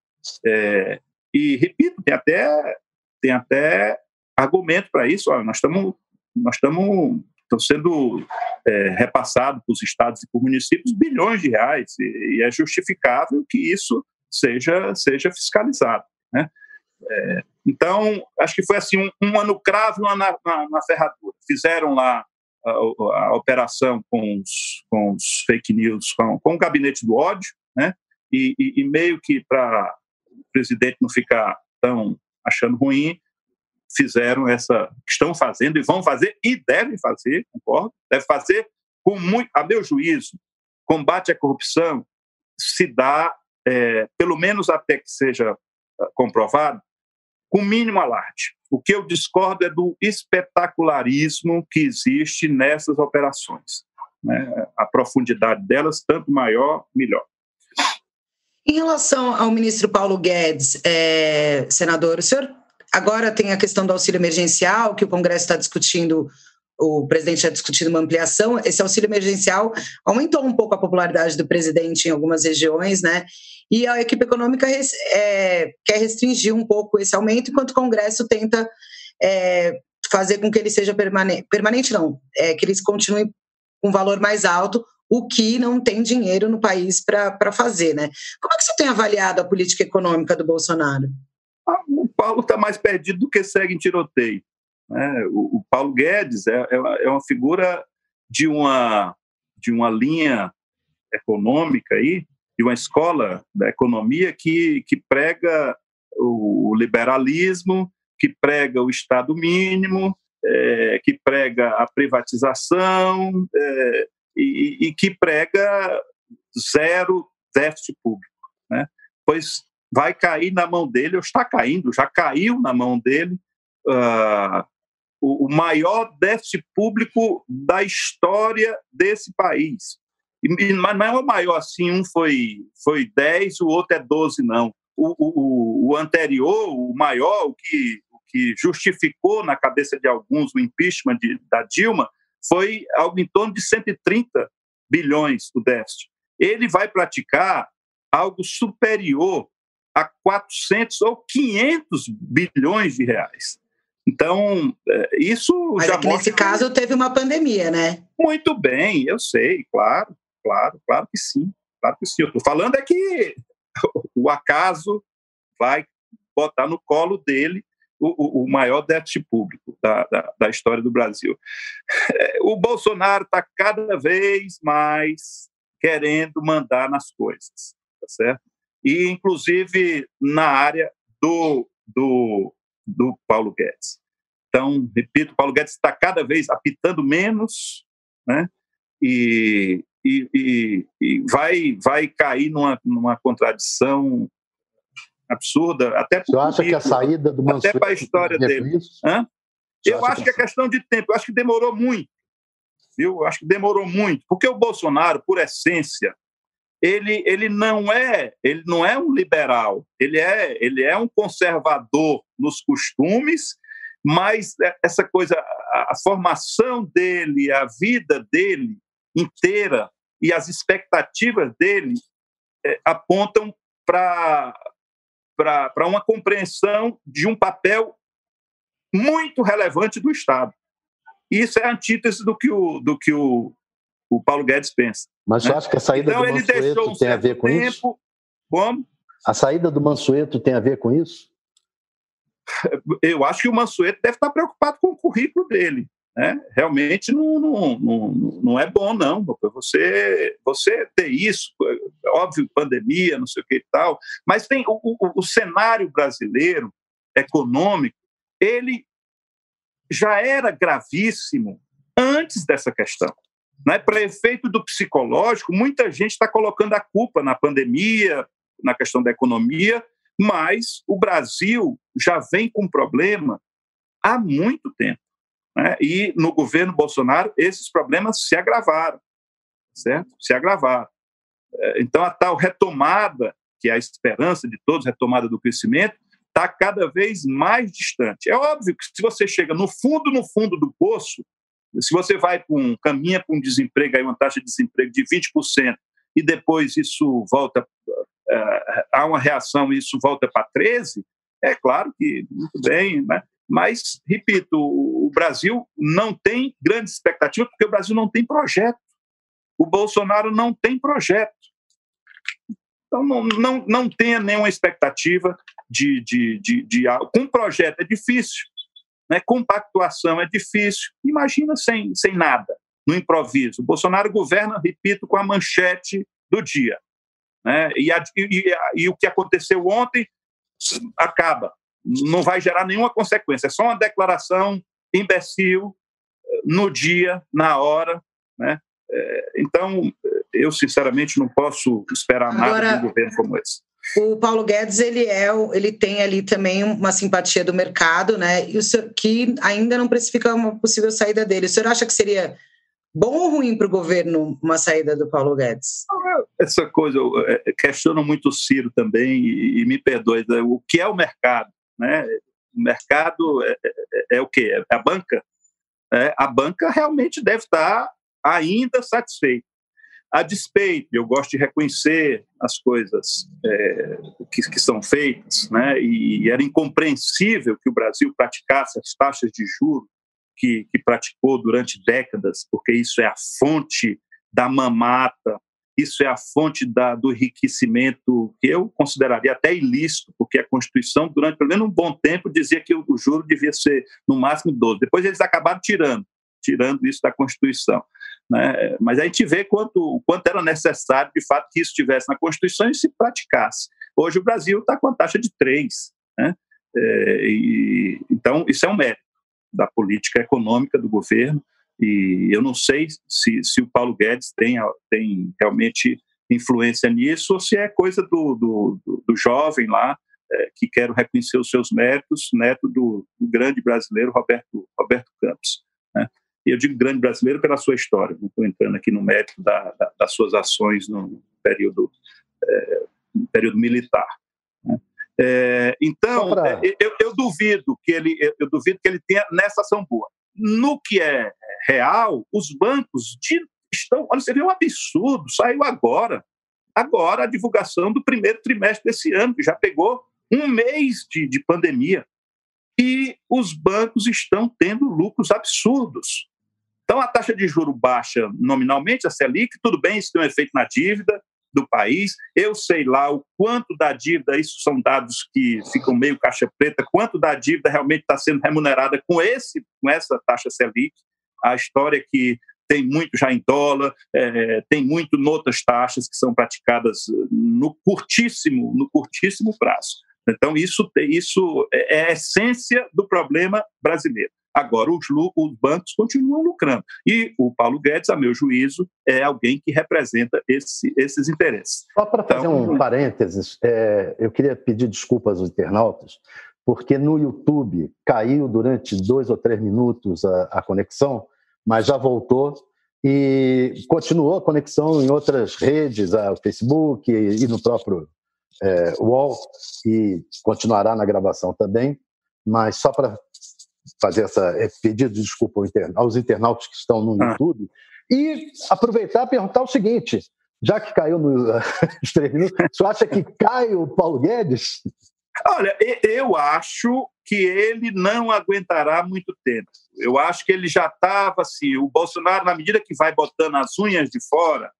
é, e repito, tem até, tem até argumento para isso, olha, nós estamos nós estamos sendo é, repassados para os estados e para os municípios bilhões de reais, e, e é justificável que isso seja, seja fiscalizado. Né? É, então, acho que foi assim, um, um ano cravo na, na, na, ferradura. Fizeram lá a, a, operação com os, com os fake news, com, com o gabinete do ódio, né? e, e, e meio que para o presidente não ficar tão achando ruim, fizeram essa, estão fazendo e vão fazer e devem fazer, concordo, deve fazer com muito, a meu juízo, combate à corrupção se dá, é, pelo menos até que seja ah, comprovado, com mínimo alarde. O que eu discordo é do espetacularismo que existe nessas operações. Né? A profundidade delas, tanto maior, melhor. Em relação ao ministro Paulo Guedes, é, senador, o senhor Agora tem a questão do auxílio emergencial, que o Congresso está discutindo, o presidente está discutindo uma ampliação. Esse auxílio emergencial aumentou um pouco a popularidade do presidente em algumas regiões, né? E a equipe econômica é, quer restringir um pouco esse aumento, enquanto o Congresso tenta é, fazer com que ele seja permanente, permanente não, é, que eles continuem com um valor mais alto, o que não tem dinheiro no país para fazer, né? Como é que você tem avaliado a política econômica do Bolsonaro? o Paulo está mais perdido do que segue em tiroteio. Né? O, o, Paulo Guedes é, é, é, uma figura de uma, de uma linha econômica aí, de uma escola da economia que, que prega o liberalismo, que prega o Estado mínimo, é, que prega a privatização é, e, e, que prega zero déficit público. Né? Pois vai cair na mão dele, ou está caindo, já caiu na mão dele, uh, o, o, maior déficit público da história desse país. E, mas não é o maior assim, um foi, foi 10, o outro é 12, não. O, o, o anterior, o maior, o que, o que justificou na cabeça de alguns o impeachment de, da Dilma, foi algo em torno de 130 bilhões o déficit. Ele vai praticar algo superior a 400 ou 500 bilhões de reais. Então, é, isso Mas já é que nesse caso teve uma pandemia, né? Muito bem, eu sei, claro, claro, claro que sim, claro que sim. Eu estou falando é que [LAUGHS] o acaso vai botar no colo dele o, o maior déficit público da, da, da, história do Brasil. É, o Bolsonaro está cada vez mais querendo mandar nas coisas, tá certo? e inclusive na área do, do, do Paulo Guedes. Então, repito, Paulo Guedes está cada vez apitando menos, né? E, e, e, e vai, vai cair numa, numa contradição absurda, até Você acha que a saída do Mansur até para a história dele. Eu acho que é questão de tempo. Eu acho que demorou muito, viu? Eu acho que demorou muito, porque o Bolsonaro, por essência, ele, ele não é ele não é um liberal, ele é ele é um conservador nos costumes, mas é, essa coisa a, a formação dele, a vida dele inteira e as expectativas dele é, apontam para uma compreensão de um papel muito relevante do Estado. E isso é a antítese do que o, do que o, o Paulo Guedes pensa. Mas né? eu acho que a saída então, do Mansueto um tem a ver com tempo, isso? Como? A saída do Mansueto tem a ver com isso? Eu acho que o Mansueto deve estar preocupado com o currículo dele. Né? Realmente não, não, não, não é bom, não. Você, você ter isso, óbvio, pandemia, não sei o que e tal, mas tem o, o, o cenário brasileiro econômico, ele já era gravíssimo antes dessa questão. Né? Para efeito do psicológico, muita gente está colocando a culpa na pandemia, na questão da economia, mas o Brasil já vem com problema há muito tempo. Né? E no governo Bolsonaro, esses problemas se agravaram, certo? Se agravaram. É, então, a tal retomada, que é a esperança de todos, retomada do crescimento, está cada vez mais distante. É óbvio que se você chega no fundo, no fundo do poço, se você vai com caminha com um desemprego, aí uma taxa de desemprego de 20%, e depois isso volta, uh, há uma reação e isso volta para 13%, é claro que muito bem, né? Mas, repito, o Brasil não tem grande expectativa, porque o Brasil não tem projeto. O Bolsonaro não tem projeto. Então, não, não, não tenha nenhuma expectativa de, de, de, de. Com projeto é difícil, né? com pactuação é difícil. Imagina sem, sem nada, no improviso. O Bolsonaro governa, repito, com a manchete do dia. Né? E, a, e, e o que aconteceu ontem acaba. Não vai gerar nenhuma consequência. É só uma declaração imbecil no dia, na hora. Né? É, então, eu sinceramente não posso esperar Agora, nada de um governo como esse. O Paulo Guedes ele é, ele tem ali também uma simpatia do mercado, né? E o senhor, que ainda não precifica uma possível saída dele. O senhor acha que seria bom ou ruim para o governo uma saída do Paulo Guedes? Essa coisa, eu é, questiono muito o Ciro também, e, e me perdoe, né? o que é o mercado? Né? O mercado é, é, é o quê? É a banca? É, a banca realmente deve estar ainda satisfeita. A despeito, eu gosto de reconhecer as coisas é, que, que, são feitas, né? e era incompreensível que o Brasil praticasse as taxas de juros que, que praticou durante décadas, porque isso é a fonte da mamata, isso é a fonte da, do enriquecimento que eu consideraria até ilícito, porque a Constituição, durante pelo menos um bom tempo, dizia que o, o juro devia ser no máximo 12. Depois eles acabaram tirando, tirando isso da Constituição. Né? Mas a gente vê quanto, quanto era necessário, de fato, que isso estivesse na Constituição e se praticasse. Hoje o Brasil está com a taxa de 3. Né? É, e, então, isso é um mérito da política econômica do governo, e eu não sei se, se o Paulo Guedes tem, tem realmente influência nisso ou se é coisa do, do, do jovem lá é, que quer reconhecer os seus méritos, neto do, do grande brasileiro Roberto, Roberto Campos. Né? E eu digo grande brasileiro pela sua história, não estou entrando aqui no mérito da, da, das suas ações no período, é, no período militar. Né? É, então, pra... É, eu, eu, duvido que ele, eu duvido que ele tenha nessa ação boa. No que é real, os bancos de, estão. Olha, você vê um absurdo, saiu agora. Agora a divulgação do primeiro trimestre desse ano, que já pegou um mês de, de pandemia. E os bancos estão tendo lucros absurdos. Então, a taxa de juro baixa nominalmente, a Selic, tudo bem, isso tem um efeito na dívida do país. Eu sei lá o quanto da dívida, isso são dados que ficam meio caixa preta, quanto da dívida realmente está sendo remunerada com, esse, com essa taxa Selic. A história é que tem muito já em dólar, é, tem muito noutras taxas que são praticadas no curtíssimo, no curtíssimo prazo. Então, isso, isso é, é a essência do problema brasileiro. Agora, os, os, bancos continuam lucrando. E o Paulo Guedes, a meu juízo, é alguém que representa esse, esses interesses. Só para fazer então, um parênteses, é, eu queria pedir desculpas aos internautas, porque no YouTube caiu durante dois ou três minutos a, a conexão, mas já voltou. e continuou a conexão em outras redes, o Facebook e no próprio é, UOL, e continuará na gravação também, mas só para fazer essa é, pedido de desculpa aos internautas que estão no ah. YouTube e aproveitar e perguntar o seguinte: já que caiu [LAUGHS] nos três minutos, você acha que cai o Paulo Guedes? Olha, eu acho que ele não aguentará muito tempo. Eu acho que ele já estava assim, o Bolsonaro, na medida que vai botando as unhas de fora,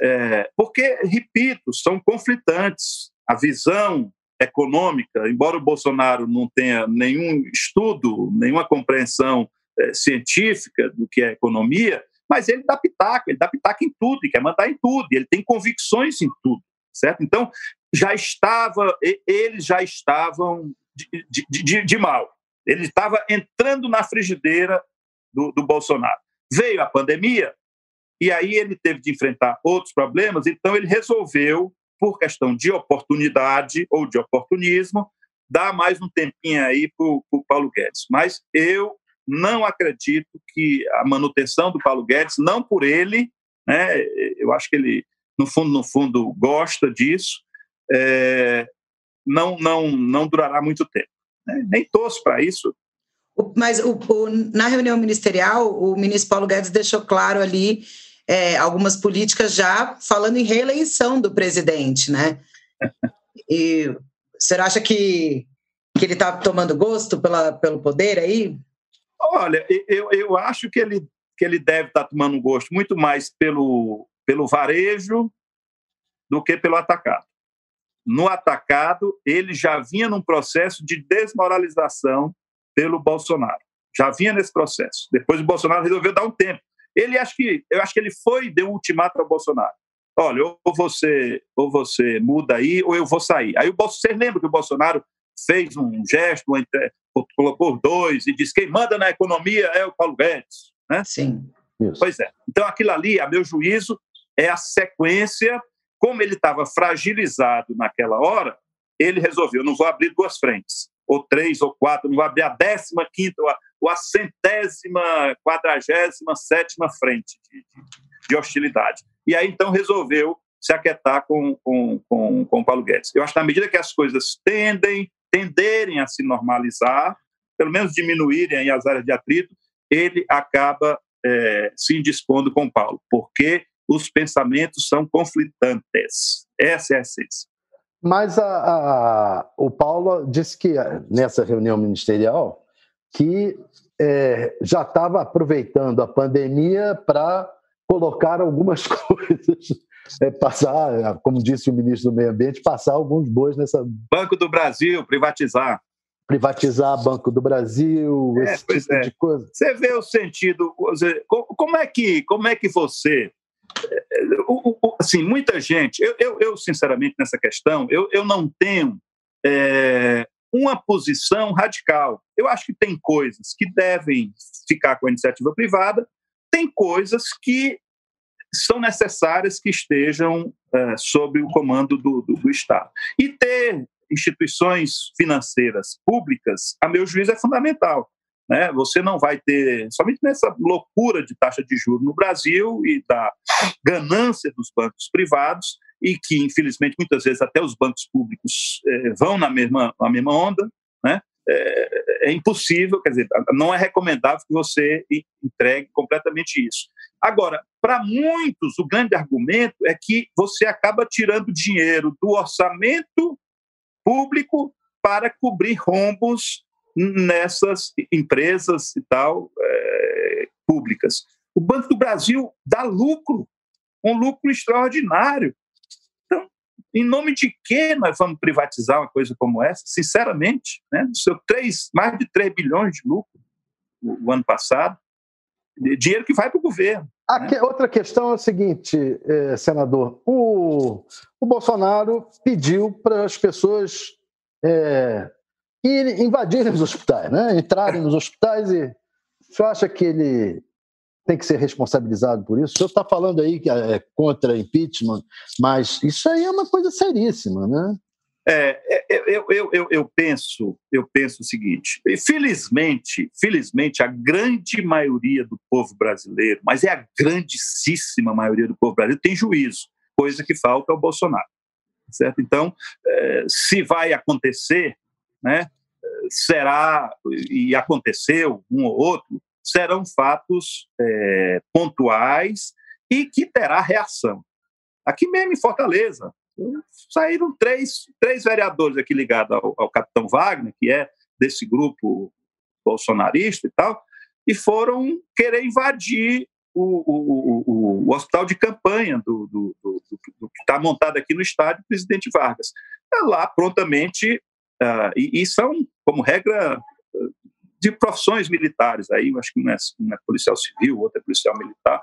é, porque, repito, são conflitantes. A visão econômica, embora o Bolsonaro não tenha nenhum estudo, nenhuma compreensão é, científica do que é economia, mas ele dá pitaco, ele dá pitaco em tudo, e quer mandar em tudo, ele tem convicções em tudo, certo? Então, já estava, eles já estavam de, de, de, de mal. Ele estava entrando na frigideira do, do Bolsonaro. Veio a pandemia, e aí ele teve de enfrentar outros problemas, então ele resolveu, por questão de oportunidade ou de oportunismo, dar mais um tempinho aí para o Paulo Guedes. Mas eu não acredito que a manutenção do Paulo Guedes, não por ele, né, eu acho que ele, no fundo, no fundo, gosta disso, é, não, não, não durará muito tempo. Né? Nem torço para isso. Mas o, o, na reunião ministerial, o ministro Paulo Guedes deixou claro ali é, algumas políticas já falando em reeleição do presidente, né? [LAUGHS] E você acha que, que ele está tomando gosto pela, pelo poder aí? Olha, eu, eu acho que ele, que ele deve estar tá tomando gosto muito mais pelo, pelo varejo do que pelo atacado no atacado, ele já vinha num processo de desmoralização pelo Bolsonaro. Já vinha nesse processo. Depois o Bolsonaro resolveu dar um tempo. Ele acho que eu acho que ele foi deu um ultimato ao Bolsonaro. Olha, ou você ou você muda aí ou eu vou sair. Aí o você lembra que o Bolsonaro fez um gesto, colocou dois e disse quem manda na economia é o Paulo Guedes, né? Sim. Isso. Pois é. Então aquilo ali, a meu juízo, é a sequência como ele estava fragilizado naquela hora, ele resolveu: não vou abrir duas frentes, ou três, ou quatro, não vou abrir a décima quinta, ou a, centésima, quadragésima sétima frente de, de, de, hostilidade. E aí, então, resolveu se aquietar com, com, com, com Paulo Guedes. Eu acho que na medida que as coisas tendem, tenderem a se normalizar, pelo menos diminuírem as áreas de atrito, ele acaba é, se indispondo com Paulo, porque os pensamentos são conflitantes. Essa é a essência. Mas a, a, o Paulo disse que nessa reunião ministerial que é, já estava aproveitando a pandemia para colocar algumas [LAUGHS] coisas, é, passar, como disse o ministro do Meio Ambiente, passar alguns bois nessa. Banco do Brasil, privatizar. Privatizar Banco do Brasil, é, esse tipo é. de coisa. Você vê o sentido. Como é que, como é que você assim, muita gente, eu, eu, eu, sinceramente, nessa questão, eu, eu não tenho é, uma posição radical. Eu acho que tem coisas que devem ficar com a iniciativa privada, tem coisas que são necessárias que estejam é, sob o comando do, do, do Estado. E ter instituições financeiras públicas, a meu juízo, é fundamental. Né? Você não vai ter, somente nessa loucura de taxa de juros no Brasil e da ganância dos bancos privados, e que, infelizmente, muitas vezes até os bancos públicos eh, vão na mesma, na mesma onda, né? É, é, impossível, quer dizer, não é recomendável que você entregue completamente isso. Agora, para muitos, o grande argumento é que você acaba tirando dinheiro do orçamento público para cobrir rombos nessas empresas e tal é, públicas. O Banco do Brasil dá lucro, um lucro extraordinário. Em nome de que nós vamos privatizar uma coisa como essa? Sinceramente, né? Seu três, mais de 3 bilhões de lucro o, o ano passado, dinheiro que vai para o governo. Né? Outra questão é a seguinte, eh, senador: o, o Bolsonaro pediu para as pessoas eh, invadirem os hospitais, né? entrarem nos hospitais e. O senhor acha que ele tem que ser responsabilizado por isso? O senhor está falando aí que é contra impeachment, mas isso aí é uma coisa seríssima, né? É, eu, eu, eu, eu, penso, eu penso o seguinte: felizmente, felizmente, a grande maioria do povo brasileiro, mas é a grandíssima maioria do povo brasileiro, tem juízo, coisa que falta ao Bolsonaro. Certo? Então, se vai acontecer, né, será, e aconteceu um ou outro, serão fatos é, pontuais e que terá reação. Aqui mesmo em Fortaleza, saíram três, três vereadores aqui ligados ao, ao capitão Wagner, que é desse grupo bolsonarista e tal, e foram querer invadir o, o, o, o hospital de campanha do, do, do, do que está montado aqui no estádio Presidente Vargas. Lá, prontamente, uh, e, e, são, como regra, de profissões militares, aí acho que um é, é policial civil, outro é policial militar,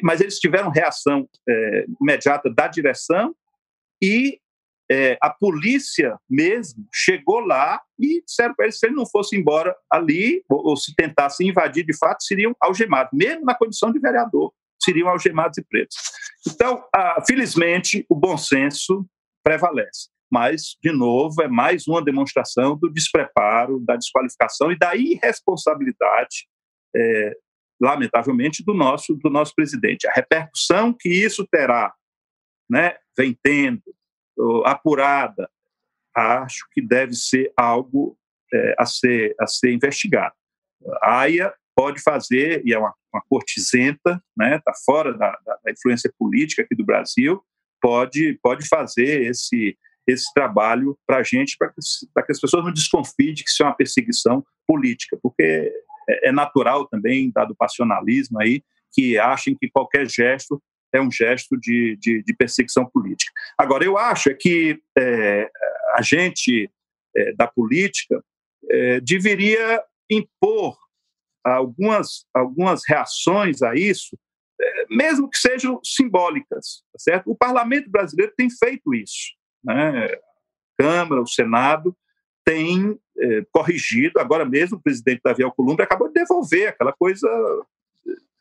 mas eles tiveram reação é, imediata da direção e é, a polícia mesmo chegou lá e disseram para eles se ele não fosse embora ali, ou, ou, se tentasse invadir de fato, seriam algemados, mesmo na condição de vereador, seriam algemados e presos. Então, ah, felizmente, o bom senso prevalece. Mas, de novo, é mais uma demonstração do despreparo, da desqualificação e da irresponsabilidade é, lamentavelmente, do nosso, do nosso presidente. A repercussão que isso terá, né, vem tendo, apurada, acho que deve ser algo é, a, ser, a ser investigado. A AIA pode fazer, e é uma, uma corte está né, tá fora da, da, da, influência política aqui do Brasil, pode, pode fazer esse, esse trabalho para a gente, para que, as pessoas não desconfiem de que isso é uma perseguição política, porque é, é natural também, dado o passionalismo aí, que achem que qualquer gesto é um gesto de, de, de perseguição política. Agora, eu acho é que é, a gente é, da política é, deveria impor algumas, algumas reações a isso, é, mesmo que sejam simbólicas, tá certo? O parlamento brasileiro tem feito isso, né? A Câmara, o Senado tem é, corrigido. Agora mesmo, o presidente Davi Alcolumbre acabou de devolver aquela coisa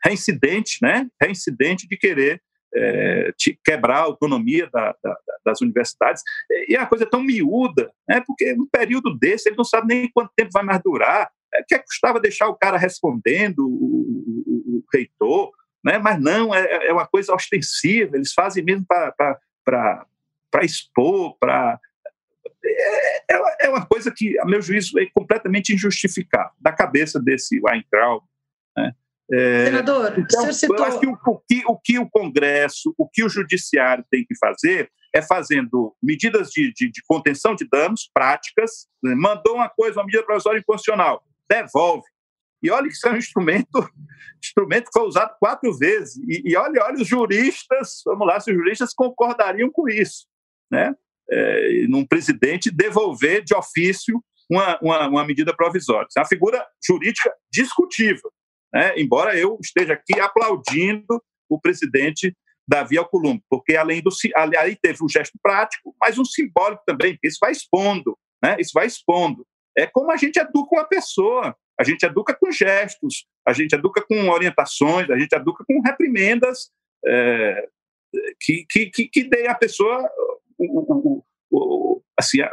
reincidente, né? Reincidente de querer é, quebrar a autonomia da, da, das universidades. E é uma coisa tão miúda, né? porque um período desse ele não sabe nem quanto tempo vai mais durar. É, que custava deixar o cara respondendo, o, o, o reitor, né? mas não, é, é uma coisa ostensiva, eles fazem mesmo para expor, para é, é, é, uma coisa que, a meu juízo, é completamente injustificável, da cabeça desse Weintraub. Né? É, Senador, então, o citou... eu acho que o, o, que o que o Congresso, o que o Judiciário tem que fazer é fazendo medidas de, de, de contenção de danos práticas, né? mandou uma coisa, uma medida provisória inconstitucional, devolve. E olha que isso é um instrumento, [LAUGHS] instrumento que foi usado quatro vezes. E, e olha, olha os juristas, vamos lá, se os juristas concordariam com isso. Né? é, num presidente devolver de ofício uma, uma, uma medida provisória. Isso é uma figura jurídica discutível, né? embora eu esteja aqui aplaudindo o presidente Davi Alcolumbre, porque além do ali teve um gesto prático, mas um simbólico também, isso vai expondo, né? isso vai expondo. É como a gente educa uma pessoa, a gente educa com gestos, a gente educa com orientações, a gente educa com reprimendas é, que, que, que, que deem à pessoa assim, a,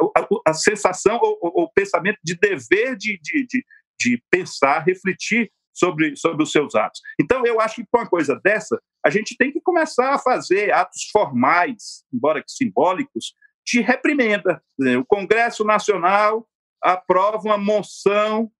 a, sensação ou o pensamento de dever de, de, de, de pensar, refletir sobre, sobre os seus atos. Então, eu acho que com uma coisa dessa, a gente tem que começar a fazer atos formais, embora que simbólicos, de reprimenda. O Congresso Nacional aprova uma moção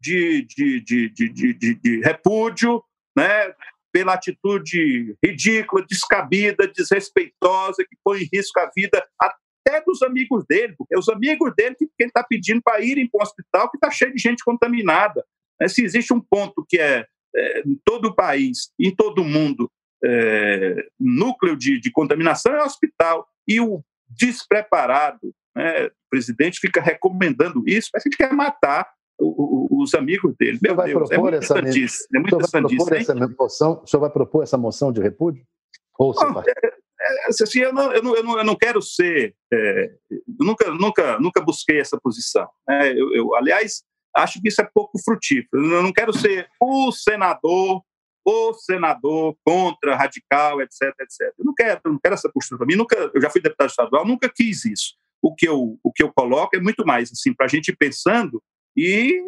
de, de, de, de, de, de repúdio né, pela atitude ridícula, descabida, desrespeitosa, que põe em risco a vida até dos amigos dele, porque é os amigos dele que, que ele está pedindo para irem para um hospital que está cheio de gente contaminada. É, se existe um ponto que é, é em todo o país, em todo o mundo, é, núcleo de, de, contaminação é o hospital. E o despreparado, né, o presidente fica recomendando isso, a gente quer matar os amigos dele. Meu vai Deus, é propor é essa, sandice, é muito vai propor essa moção, o senhor vai propor essa moção de repúdio? Ou não, é, é, assim, eu, não, eu, não, eu, não, eu não quero ser. É, nunca, nunca, nunca busquei essa posição. Né? Eu, eu, aliás, acho que isso é pouco frutífero. Eu não quero ser o senador, o senador contra, radical, etc, etc. Eu não quero, eu não quero essa postura para mim. Nunca, eu já fui deputado estadual, nunca quis isso. o que eu, o que eu coloco é muito mais assim, para a gente ir pensando e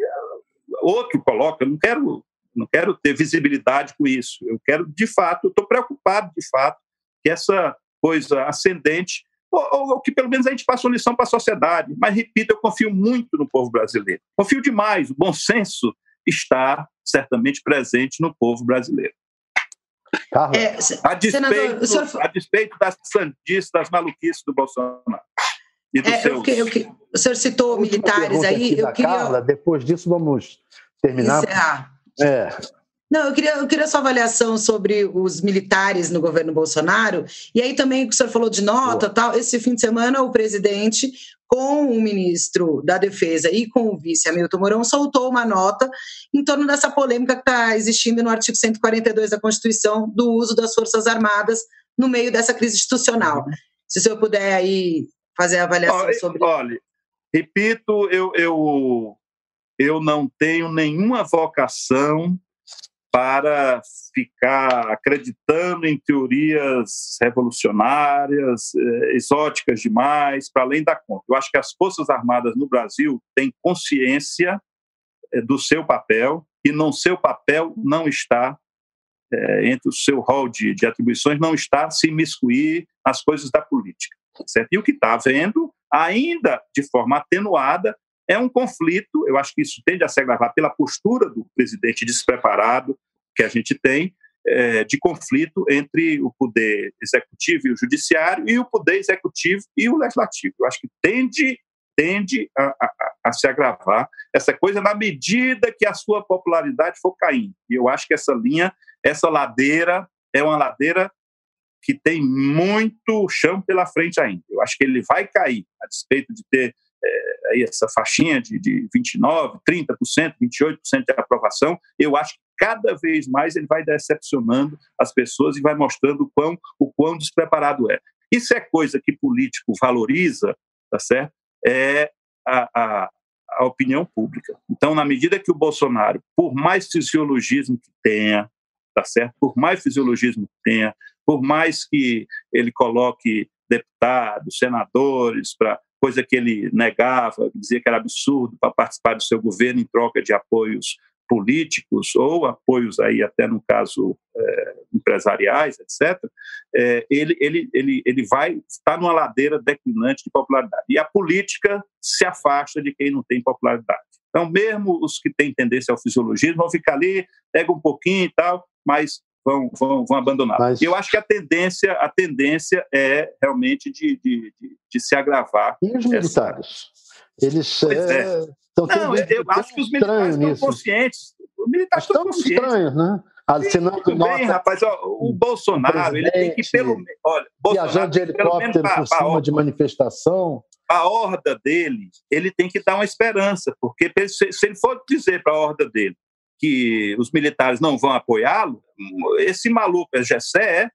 outro coloca, eu não quero, não quero ter visibilidade com isso, eu quero, de fato, estou preocupado, de fato, que essa coisa ascendente, ou, ou, que pelo menos a gente passou lição para a sociedade, mas, repito, eu confio muito no povo brasileiro, confio demais, o bom senso está certamente presente no povo brasileiro. É, a, despeito, senador, a despeito das sandices, das maluquices do Bolsonaro. E dos é, seus... eu, eu, o senhor citou militares aí. Eu queria... Carla, depois disso, vamos terminar. Encerrar. É. Não, eu queria, eu queria sua avaliação sobre os militares no governo Bolsonaro. E aí também o senhor falou de nota Boa. tal. Esse fim de semana, o presidente, com o ministro da Defesa e com o vice Hamilton Mourão, soltou uma nota em torno dessa polêmica que está existindo no artigo 142 da Constituição do uso das Forças Armadas no meio dessa crise institucional. Uhum. Se o senhor puder aí fazer a avaliação olha, sobre Olha, repito, eu, eu, eu não tenho nenhuma vocação para ficar acreditando em teorias revolucionárias, eh, exóticas demais, para além da conta. Eu acho que as Forças Armadas no Brasil têm consciência eh, do seu papel e no seu papel não está, eh, entre o seu rol de, de atribuições, não está se imiscuir nas coisas da política. Certo? E o que está havendo, ainda de forma atenuada, é um conflito, eu acho que isso tende a se agravar pela postura do presidente despreparado que a gente tem, é, de conflito entre o poder executivo e o judiciário e o poder executivo e o legislativo. Eu acho que tende, tende a, a, a se agravar essa coisa na medida que a sua popularidade for caindo. E eu acho que essa linha, essa ladeira, é uma ladeira que tem muito chão pela frente ainda. Eu acho que ele vai cair, a despeito de ter é, aí essa faixinha de, de 29%, 30%, 28% de aprovação, eu acho que cada vez mais ele vai decepcionando as pessoas e vai mostrando o quão, o quão despreparado é. Isso é coisa que político valoriza, tá certo? É a, a, a opinião pública. Então, na medida que o Bolsonaro, por mais fisiologismo que tenha, tá certo? Por mais fisiologismo que tenha, por mais que ele coloque deputados, senadores para coisa que ele negava, dizia que era absurdo para participar do seu governo em troca de apoios políticos ou apoios aí até no caso é, empresariais, etc. É, ele, ele, ele, ele vai estar numa ladeira declinante de popularidade e a política se afasta de quem não tem popularidade. Então, mesmo os que têm tendência ao fisiologismo vão ficar ali, pega um pouquinho e tal, mas vão, vão, vão abandonar. Mas... Eu acho que a tendência, a tendência é realmente de, de, de, de se agravar. E os militares? Essa... Eles é... Não, eu acho que os militares estão nisso. conscientes. Os militares estão, estão conscientes. estranhos, né? Assinando nota, bem, rapaz. Ó, o Bolsonaro, ele tem que pelo olha, viajando de helicóptero por cima de manifestação. A horda dele, ele tem que dar uma esperança, porque se ele for dizer para a horda dele que os militares não vão apoiá-lo, esse maluco, é Gessé,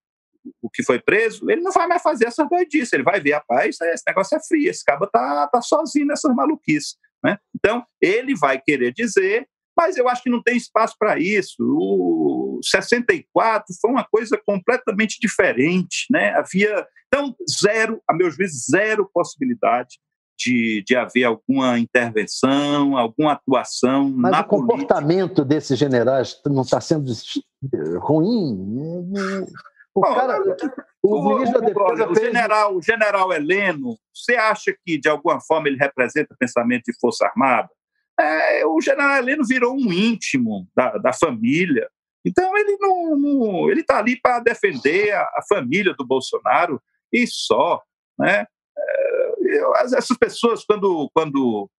o que foi preso, ele não vai mais fazer essa doidice, ele vai ver, rapaz, esse negócio é frio, esse cara tá, tá sozinho nessas maluquices. Né? Então, ele vai querer dizer, mas eu acho que não tem espaço para isso. O 64 foi uma coisa completamente diferente. Né? Havia, então, zero, a meu juízo, zero possibilidade de, de haver alguma intervenção, alguma atuação Mas na o comportamento desses generais não está sendo ruim? O, cara, o, o, ministro da Defesa o, fez... general, o general Heleno, você acha que de alguma forma ele representa o pensamento de Força Armada? É, o general Heleno virou um íntimo da, da família. Então ele não, não ele está ali para defender a, a, família do Bolsonaro e só, né? Essas pessoas, quando, quando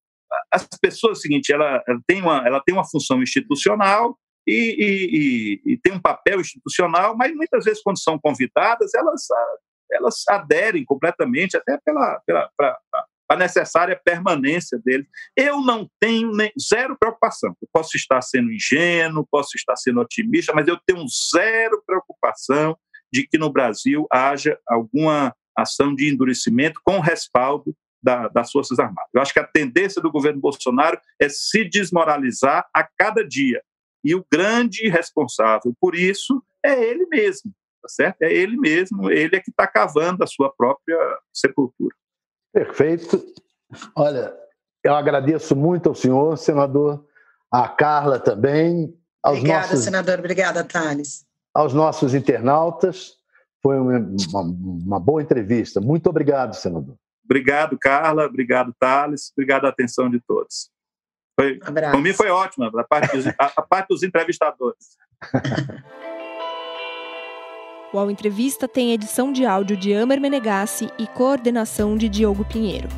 as pessoas, é o seguinte, ela, ela, tem uma, ela tem uma função institucional e, e, e, tem um papel institucional, mas muitas vezes, quando são convidadas, elas, elas aderem completamente, até pela, pela pra, a necessária permanência dele. Eu não tenho nem, zero preocupação. Eu posso estar sendo ingênuo, posso estar sendo otimista, mas eu tenho zero preocupação de que no Brasil haja alguma ação de endurecimento com respaldo da, das Forças Armadas. Eu acho que a tendência do governo Bolsonaro é se desmoralizar a cada dia. E o grande responsável por isso é ele mesmo, tá certo? É ele mesmo, ele é que está cavando a sua própria sepultura. Perfeito. Olha, eu agradeço muito ao senhor, senador, à Carla também. Aos obrigada, nossos, senador. Obrigada, Thales. Aos nossos internautas. Foi uma, uma, uma boa entrevista. Muito obrigado, senador. Obrigado, Carla. Obrigado, Thales. Obrigado a atenção de todos. Foi, Por mim foi ótima, a parte dos, a parte dos entrevistadores. [LAUGHS] O Ao Entrevista tem edição de áudio de Amer Menegassi e coordenação de Diogo Pinheiro.